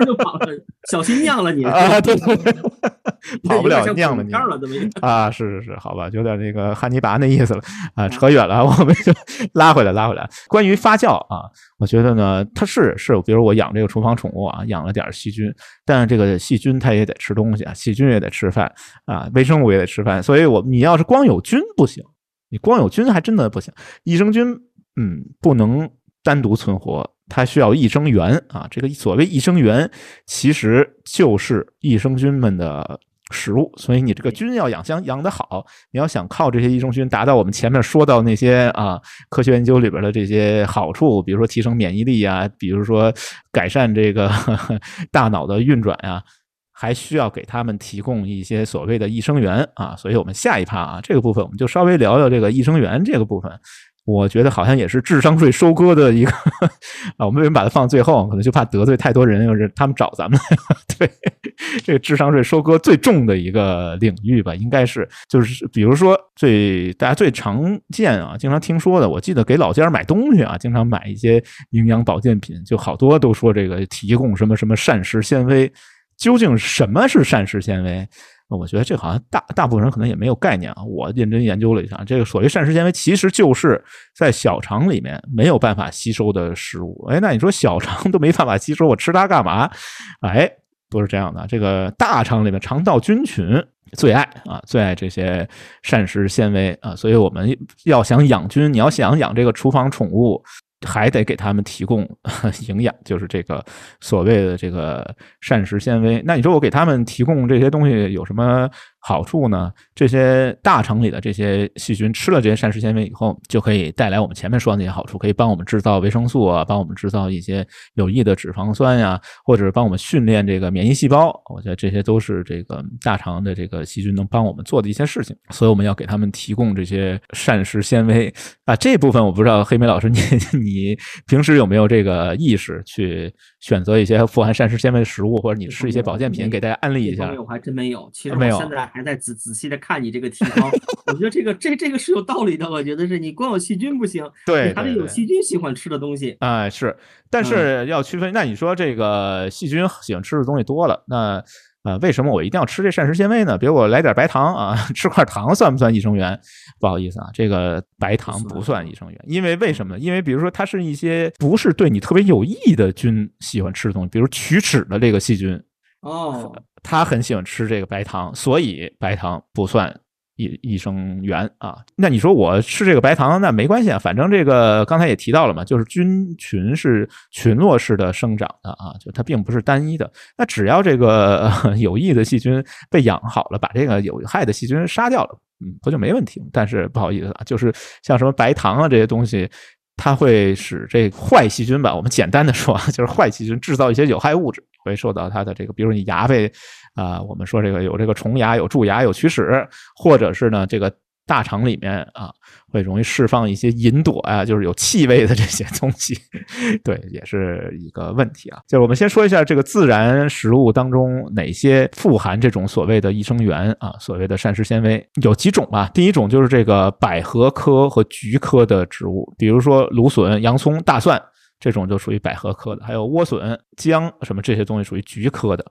就跑了，小心酿了你 啊！对对对，跑不了酿了你啊？是是是，好吧，有点那个汉尼拔那意思了啊，扯远了，我们就拉回来，拉回来。关于发酵啊，我觉得呢，它是是，比如我养这个厨房宠物啊，养了点细菌，但是这个细菌它也得吃东西啊，细菌也得吃饭啊，微生物也得吃饭，所以我你要是光有菌不行，你光有菌还真的不行，益生菌嗯不能。单独存活，它需要益生元啊。这个所谓益生元，其实就是益生菌们的食物。所以你这个菌要养香养得好，你要想靠这些益生菌达到我们前面说到那些啊科学研究里边的这些好处，比如说提升免疫力啊，比如说改善这个 大脑的运转啊，还需要给他们提供一些所谓的益生元啊。所以我们下一趴啊这个部分，我们就稍微聊聊这个益生元这个部分。我觉得好像也是智商税收割的一个啊，我们为什么把它放最后？可能就怕得罪太多人，又是他们找咱们。对，这个智商税收割最重的一个领域吧，应该是就是比如说最大家最常见啊，经常听说的，我记得给老家买东西啊，经常买一些营养保健品，就好多都说这个提供什么什么膳食纤维，究竟什么是膳食纤维？我觉得这好像大大部分人可能也没有概念啊。我认真研究了一下，这个所谓膳食纤维，其实就是在小肠里面没有办法吸收的食物。哎，那你说小肠都没办法吸收，我吃它干嘛？哎，不是这样的。这个大肠里面肠道菌群最爱啊，最爱这些膳食纤维啊。所以我们要想养菌，你要想养这个厨房宠物。还得给他们提供 营养，就是这个所谓的这个膳食纤维。那你说我给他们提供这些东西有什么好处呢？这些大肠里的这些细菌吃了这些膳食纤维以后，就可以带来我们前面说的那些好处，可以帮我们制造维生素啊，帮我们制造一些有益的脂肪酸呀，或者帮我们训练这个免疫细胞。我觉得这些都是这个大肠的这个细菌能帮我们做的一些事情。所以我们要给他们提供这些膳食纤维啊。这部分我不知道黑莓老师你 你平时有没有这个意识去选择一些富含膳食纤维的食物，或者你吃一些保健品，给大家安利一下。我还真没有，其实我现在。还在仔仔细的看你这个提纲，我觉得这个这这个是有道理的。我觉得是你光有细菌不行，对，还得有细菌喜欢吃的东西。哎，是，但是要区分。那你说这个细菌喜欢吃的东西多了，那呃，为什么我一定要吃这膳食纤维呢？比如我来点白糖啊，吃块糖算不算益生元？不好意思啊，这个白糖不算益生元，因为为什么呢？因为比如说它是一些不是对你特别有益的菌喜欢吃的东西，比如龋齿的这个细菌。哦，它很喜欢吃这个白糖，所以白糖不算益益生元啊。那你说我吃这个白糖，那没关系啊，反正这个刚才也提到了嘛，就是菌群是群落式的生长的啊，就它并不是单一的。那只要这个 有益的细菌被养好了，把这个有害的细菌杀掉了，嗯，不就没问题？但是不好意思啊，就是像什么白糖啊这些东西。它会使这坏细菌吧，我们简单的说，就是坏细菌制造一些有害物质，会受到它的这个，比如你牙被啊，我们说这个有这个虫牙、有蛀牙、有龋齿，或者是呢这个。大肠里面啊，会容易释放一些吲哚啊，就是有气味的这些东西，对，也是一个问题啊。就是我们先说一下这个自然食物当中哪些富含这种所谓的益生元啊，所谓的膳食纤维有几种吧？第一种就是这个百合科和菊科的植物，比如说芦笋、洋葱、大蒜这种就属于百合科的，还有莴笋、姜什么这些东西属于菊科的，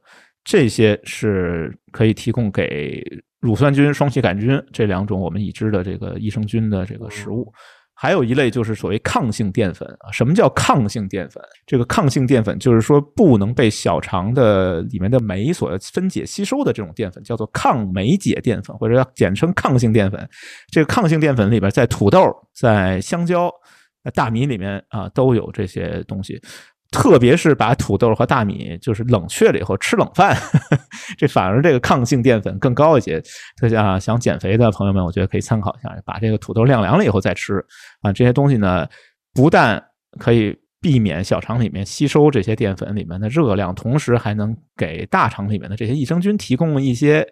这些是可以提供给。乳酸菌、双歧杆菌这两种我们已知的这个益生菌的这个食物，还有一类就是所谓抗性淀粉啊。什么叫抗性淀粉？这个抗性淀粉就是说不能被小肠的里面的酶所分解吸收的这种淀粉，叫做抗酶解淀粉，或者要简称抗性淀粉。这个抗性淀粉里边，在土豆、在香蕉、大米里面啊都有这些东西。特别是把土豆和大米就是冷却了以后吃冷饭，这反而这个抗性淀粉更高一些。特像想减肥的朋友们，我觉得可以参考一下，把这个土豆晾凉了以后再吃啊。这些东西呢，不但可以避免小肠里面吸收这些淀粉里面的热量，同时还能给大肠里面的这些益生菌提供一些。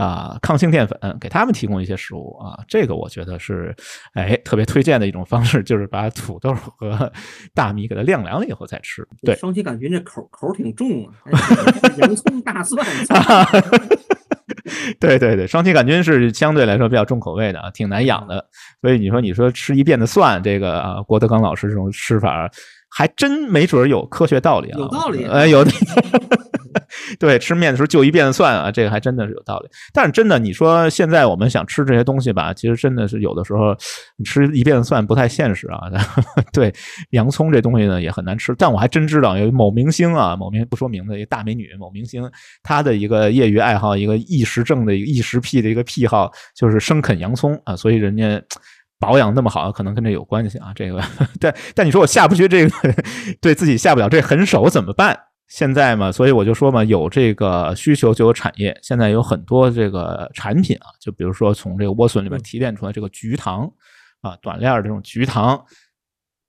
啊，抗性淀粉给他们提供一些食物啊，这个我觉得是哎特别推荐的一种方式，就是把土豆和 大米给它晾凉了以后再吃。对，双歧杆菌这口口挺重啊，洋葱、大蒜。对对对，双歧杆菌是相对来说比较重口味的啊，挺难养的。所以你说你说吃一遍的蒜，这个啊，郭德纲老师这种吃法还真没准有科学道理啊，有道理，哎，有 的。对，吃面的时候就一遍蒜啊，这个还真的是有道理。但是真的，你说现在我们想吃这些东西吧，其实真的是有的时候你吃一遍蒜不太现实啊。对，洋葱这东西呢也很难吃。但我还真知道有某明星啊，某明不说名字一大美女，某明星她的一个业余爱好，一个异食症的一个异食癖的一个癖好，就是生啃洋葱啊。所以人家保养那么好，可能跟这有关系啊。这个，但但你说我下不去这个，对自己下不了这狠手怎么办？现在嘛，所以我就说嘛，有这个需求就有产业。现在有很多这个产品啊，就比如说从这个莴笋里面提炼出来这个菊糖啊，短链儿这种菊糖，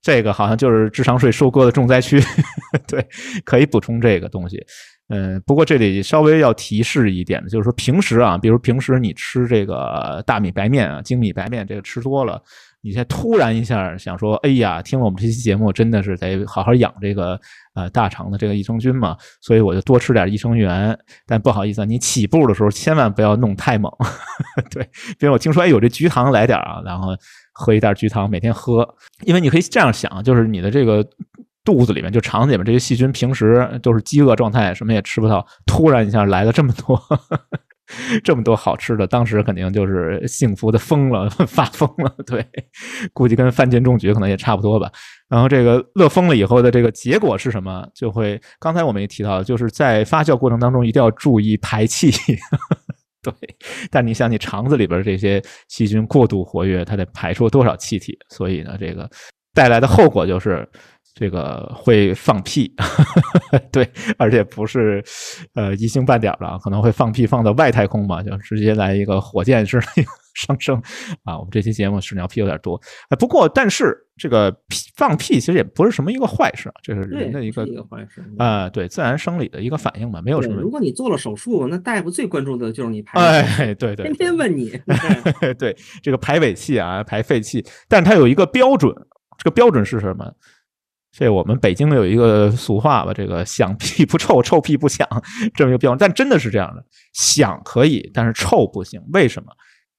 这个好像就是智商税收割的重灾区，对，可以补充这个东西。嗯，不过这里稍微要提示一点的，就是说平时啊，比如平时你吃这个大米白面啊、精米白面，这个吃多了。你现在突然一下想说，哎呀，听了我们这期节目，真的是得好好养这个呃大肠的这个益生菌嘛，所以我就多吃点益生元。但不好意思啊，你起步的时候千万不要弄太猛。对，比如我听说，哎，有这菊糖来点啊，然后喝一袋菊糖，每天喝，因为你可以这样想，就是你的这个肚子里面，就肠子里面这些细菌平时都是饥饿状态，什么也吃不到，突然一下来了这么多。这么多好吃的，当时肯定就是幸福的疯了，发疯了。对，估计跟犯贱中举可能也差不多吧。然后这个乐疯了以后的这个结果是什么？就会刚才我们也提到，就是在发酵过程当中一定要注意排气。对，但你想，你肠子里边这些细菌过度活跃，它得排出多少气体？所以呢，这个带来的后果就是。这个会放屁，对，而且不是呃一星半点的，可能会放屁放到外太空嘛，就直接来一个火箭式的 上升啊。我们这期节目屎尿屁有点多，哎，不过但是这个屁放屁其实也不是什么一个坏事啊，这是人的一个一个坏事啊，对，自然生理的一个反应嘛，没有什么。如果你做了手术，那大夫最关注的就是你排，哎，对 对，天天问你，对这个排尾气啊，排废气，但是它有一个标准，这个标准是什么？这我们北京有一个俗话吧，这个响屁不臭，臭屁不响，这么一个标准。但真的是这样的，响可以，但是臭不行。为什么？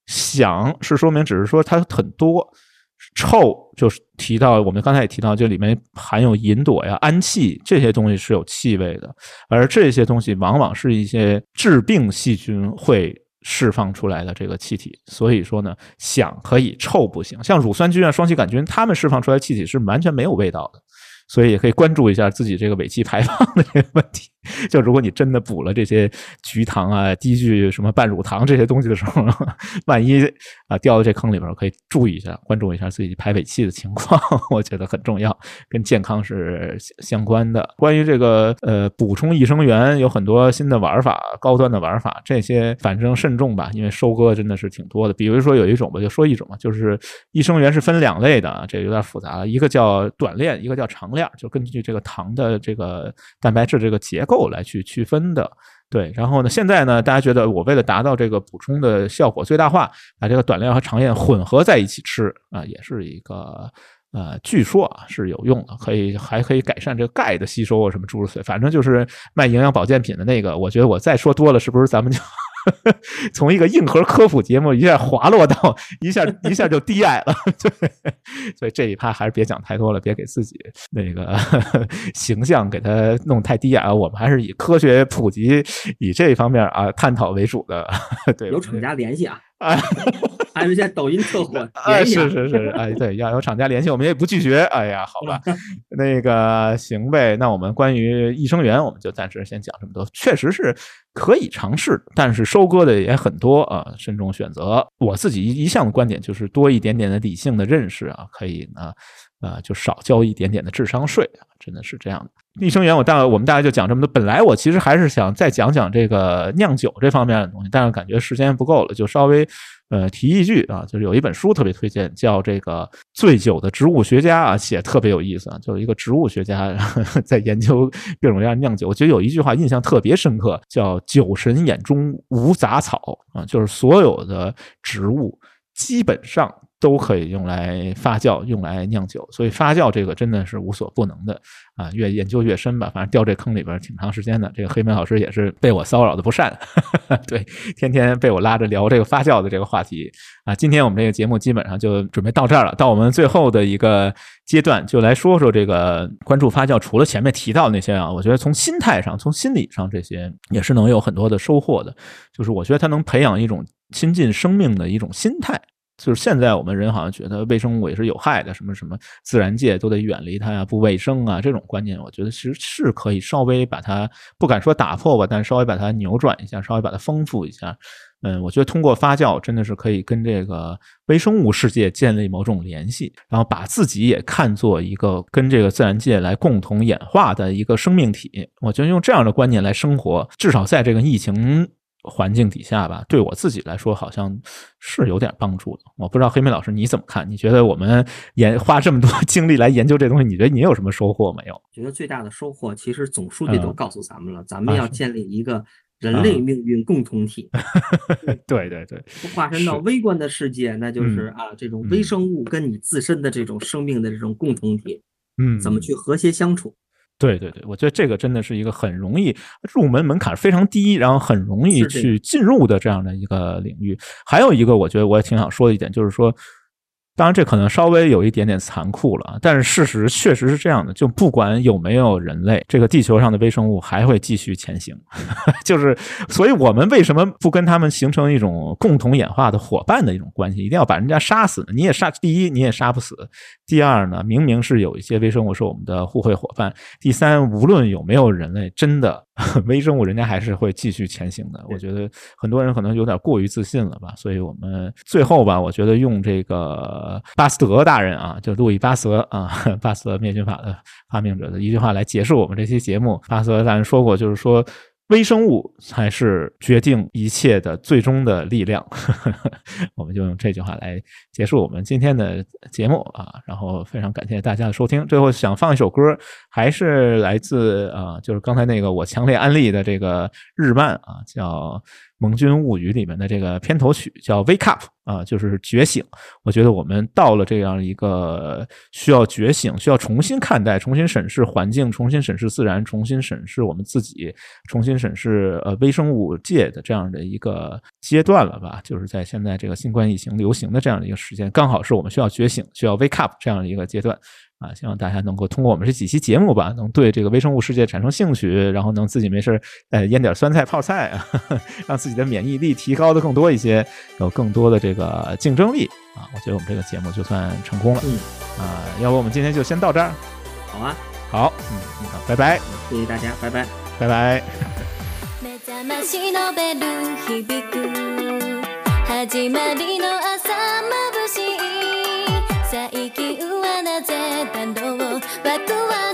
响是说明只是说它很多，臭就是提到我们刚才也提到，这里面含有吲哚呀、氨气这些东西是有气味的，而这些东西往往是一些致病细菌会释放出来的这个气体。所以说呢，响可以，臭不行。像乳酸菌啊、双歧杆菌，它们释放出来气体是完全没有味道的。所以也可以关注一下自己这个尾气排放的这个问题。就如果你真的补了这些菊糖啊、低聚什么半乳糖这些东西的时候，万一啊掉到这坑里边，可以注意一下，关注一下自己排尾气的情况，我觉得很重要，跟健康是相关的。关于这个呃补充益生元，有很多新的玩法、高端的玩法，这些反正慎重吧，因为收割真的是挺多的。比如说有一种吧，就说一种吧，就是益生元是分两类的，这有点复杂了，一个叫短链，一个叫长链，就根据这个糖的这个蛋白质这个结构。够来去区分的，对，然后呢，现在呢，大家觉得我为了达到这个补充的效果最大化，把这个短链和长链混合在一起吃啊，也是一个呃，据说啊是有用的，可以还可以改善这个钙的吸收啊，什么诸如此类，反正就是卖营养保健品的那个，我觉得我再说多了，是不是咱们就？从一个硬核科普节目一下滑落到一下 一下就低矮了，对，所以这一趴还是别讲太多了，别给自己那个形象给他弄太低矮。我们还是以科学普及、以这方面啊探讨为主的。对，有厂家联系啊。啊，还有现在抖音特 火，哎，是是是，哎，对，要有厂家联系，我们也不拒绝。哎呀，好吧，那个行呗。那我们关于益生元，我们就暂时先讲这么多。确实是可以尝试，但是收割的也很多啊，慎重选择。我自己一一向的观点就是多一点点的理性的认识啊，可以呢。啊，就少交一点点的智商税啊，真的是这样的。益生元，我大我们大概就讲这么多。本来我其实还是想再讲讲这个酿酒这方面的东西，但是感觉时间不够了，就稍微呃提一句啊，就是有一本书特别推荐，叫这个《醉酒的植物学家》啊，写特别有意思啊，就是一个植物学家 在研究各种各样酿酒。我觉得有一句话印象特别深刻，叫“酒神眼中无杂草”啊，就是所有的植物基本上。都可以用来发酵，用来酿酒，所以发酵这个真的是无所不能的啊！越研究越深吧，反正掉这坑里边挺长时间的。这个黑莓老师也是被我骚扰的不善，对，天天被我拉着聊这个发酵的这个话题啊。今天我们这个节目基本上就准备到这儿了，到我们最后的一个阶段，就来说说这个关注发酵。除了前面提到那些啊，我觉得从心态上、从心理上这些也是能有很多的收获的。就是我觉得它能培养一种亲近生命的一种心态。就是现在我们人好像觉得微生物也是有害的，什么什么自然界都得远离它呀，不卫生啊，这种观念，我觉得其实是可以稍微把它不敢说打破吧，但稍微把它扭转一下，稍微把它丰富一下。嗯，我觉得通过发酵真的是可以跟这个微生物世界建立某种联系，然后把自己也看作一个跟这个自然界来共同演化的一个生命体。我觉得用这样的观念来生活，至少在这个疫情。环境底下吧，对我自己来说好像是有点帮助的。我不知道黑妹老师你怎么看？你觉得我们研花这么多 精力来研究这东西，你觉得你有什么收获没有？觉得最大的收获，其实总书记都告诉咱们了，咱们要建立一个人类命运共同体。对 对对，化身到微观的世界，那就是啊，这种微生物跟你自身的这种生命的这种共同体，嗯，怎么去和谐相处？对对对，我觉得这个真的是一个很容易入门门槛非常低，然后很容易去进入的这样的一个领域。还有一个，我觉得我也挺想说的一点，就是说。当然，这可能稍微有一点点残酷了，但是事实确实是这样的。就不管有没有人类，这个地球上的微生物还会继续前行。就是，所以我们为什么不跟他们形成一种共同演化的伙伴的一种关系？一定要把人家杀死呢？你也杀，第一你也杀不死。第二呢，明明是有一些微生物是我们的互惠伙伴。第三，无论有没有人类，真的 微生物人家还是会继续前行的。我觉得很多人可能有点过于自信了吧，所以我们最后吧，我觉得用这个巴斯德大人啊，就路易巴斯德啊，巴斯德灭菌法的发明者的一句话来结束我们这期节目。巴斯德大人说过，就是说。微生物才是决定一切的最终的力量，我们就用这句话来结束我们今天的节目啊！然后非常感谢大家的收听。最后想放一首歌，还是来自啊，就是刚才那个我强烈安利的这个日漫啊，叫。《盟军物语》里面的这个片头曲叫《Wake Up》啊，就是觉醒。我觉得我们到了这样一个需要觉醒、需要重新看待、重新审视环境、重新审视自然、重新审视我们自己、重新审视呃微生物界的这样的一个阶段了吧？就是在现在这个新冠疫情流行的这样的一个时间，刚好是我们需要觉醒、需要 Wake Up 这样的一个阶段。啊，希望大家能够通过我们这几期节目吧，能对这个微生物世界产生兴趣，然后能自己没事呃腌点酸菜泡菜啊，让自己的免疫力提高的更多一些，有更多的这个竞争力啊。我觉得我们这个节目就算成功了。嗯，啊，要不我们今天就先到这儿。好啊，好，嗯，好，拜拜，谢谢大家，拜拜，拜拜。最近はなぜ 弾道を爆破